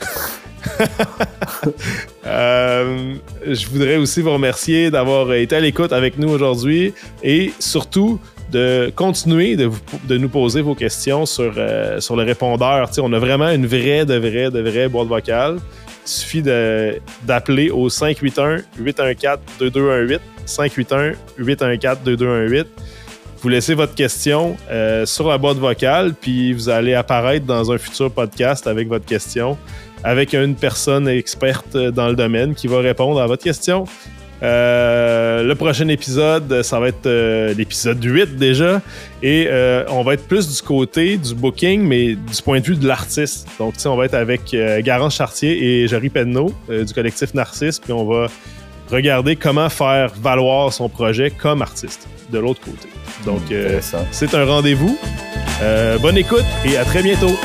Euh, je voudrais aussi vous remercier d'avoir été à l'écoute avec nous aujourd'hui et surtout de continuer de, nous poser vos questions sur, euh, sur le répondeur. on a vraiment une vraie, de vraie, de vraie boîte vocale. Il suffit d'appeler au 581-814-2218. 581-814-2218 vous laissez votre question euh, sur la boîte vocale, puis vous allez apparaître dans un futur podcast avec votre question, avec une personne experte dans le domaine qui va répondre à votre question. Euh, le prochain épisode, ça va être euh, l'épisode 8 déjà. Et on va être plus du côté du booking, mais du point de vue de l'artiste. Donc, on va être avec Garance Chartier et Jerry Penneau du collectif Narcisse. Puis on va regarder comment faire valoir son projet comme artiste de l'autre côté. Donc, euh, c'est un rendez-vous. Euh, bonne écoute et à très bientôt.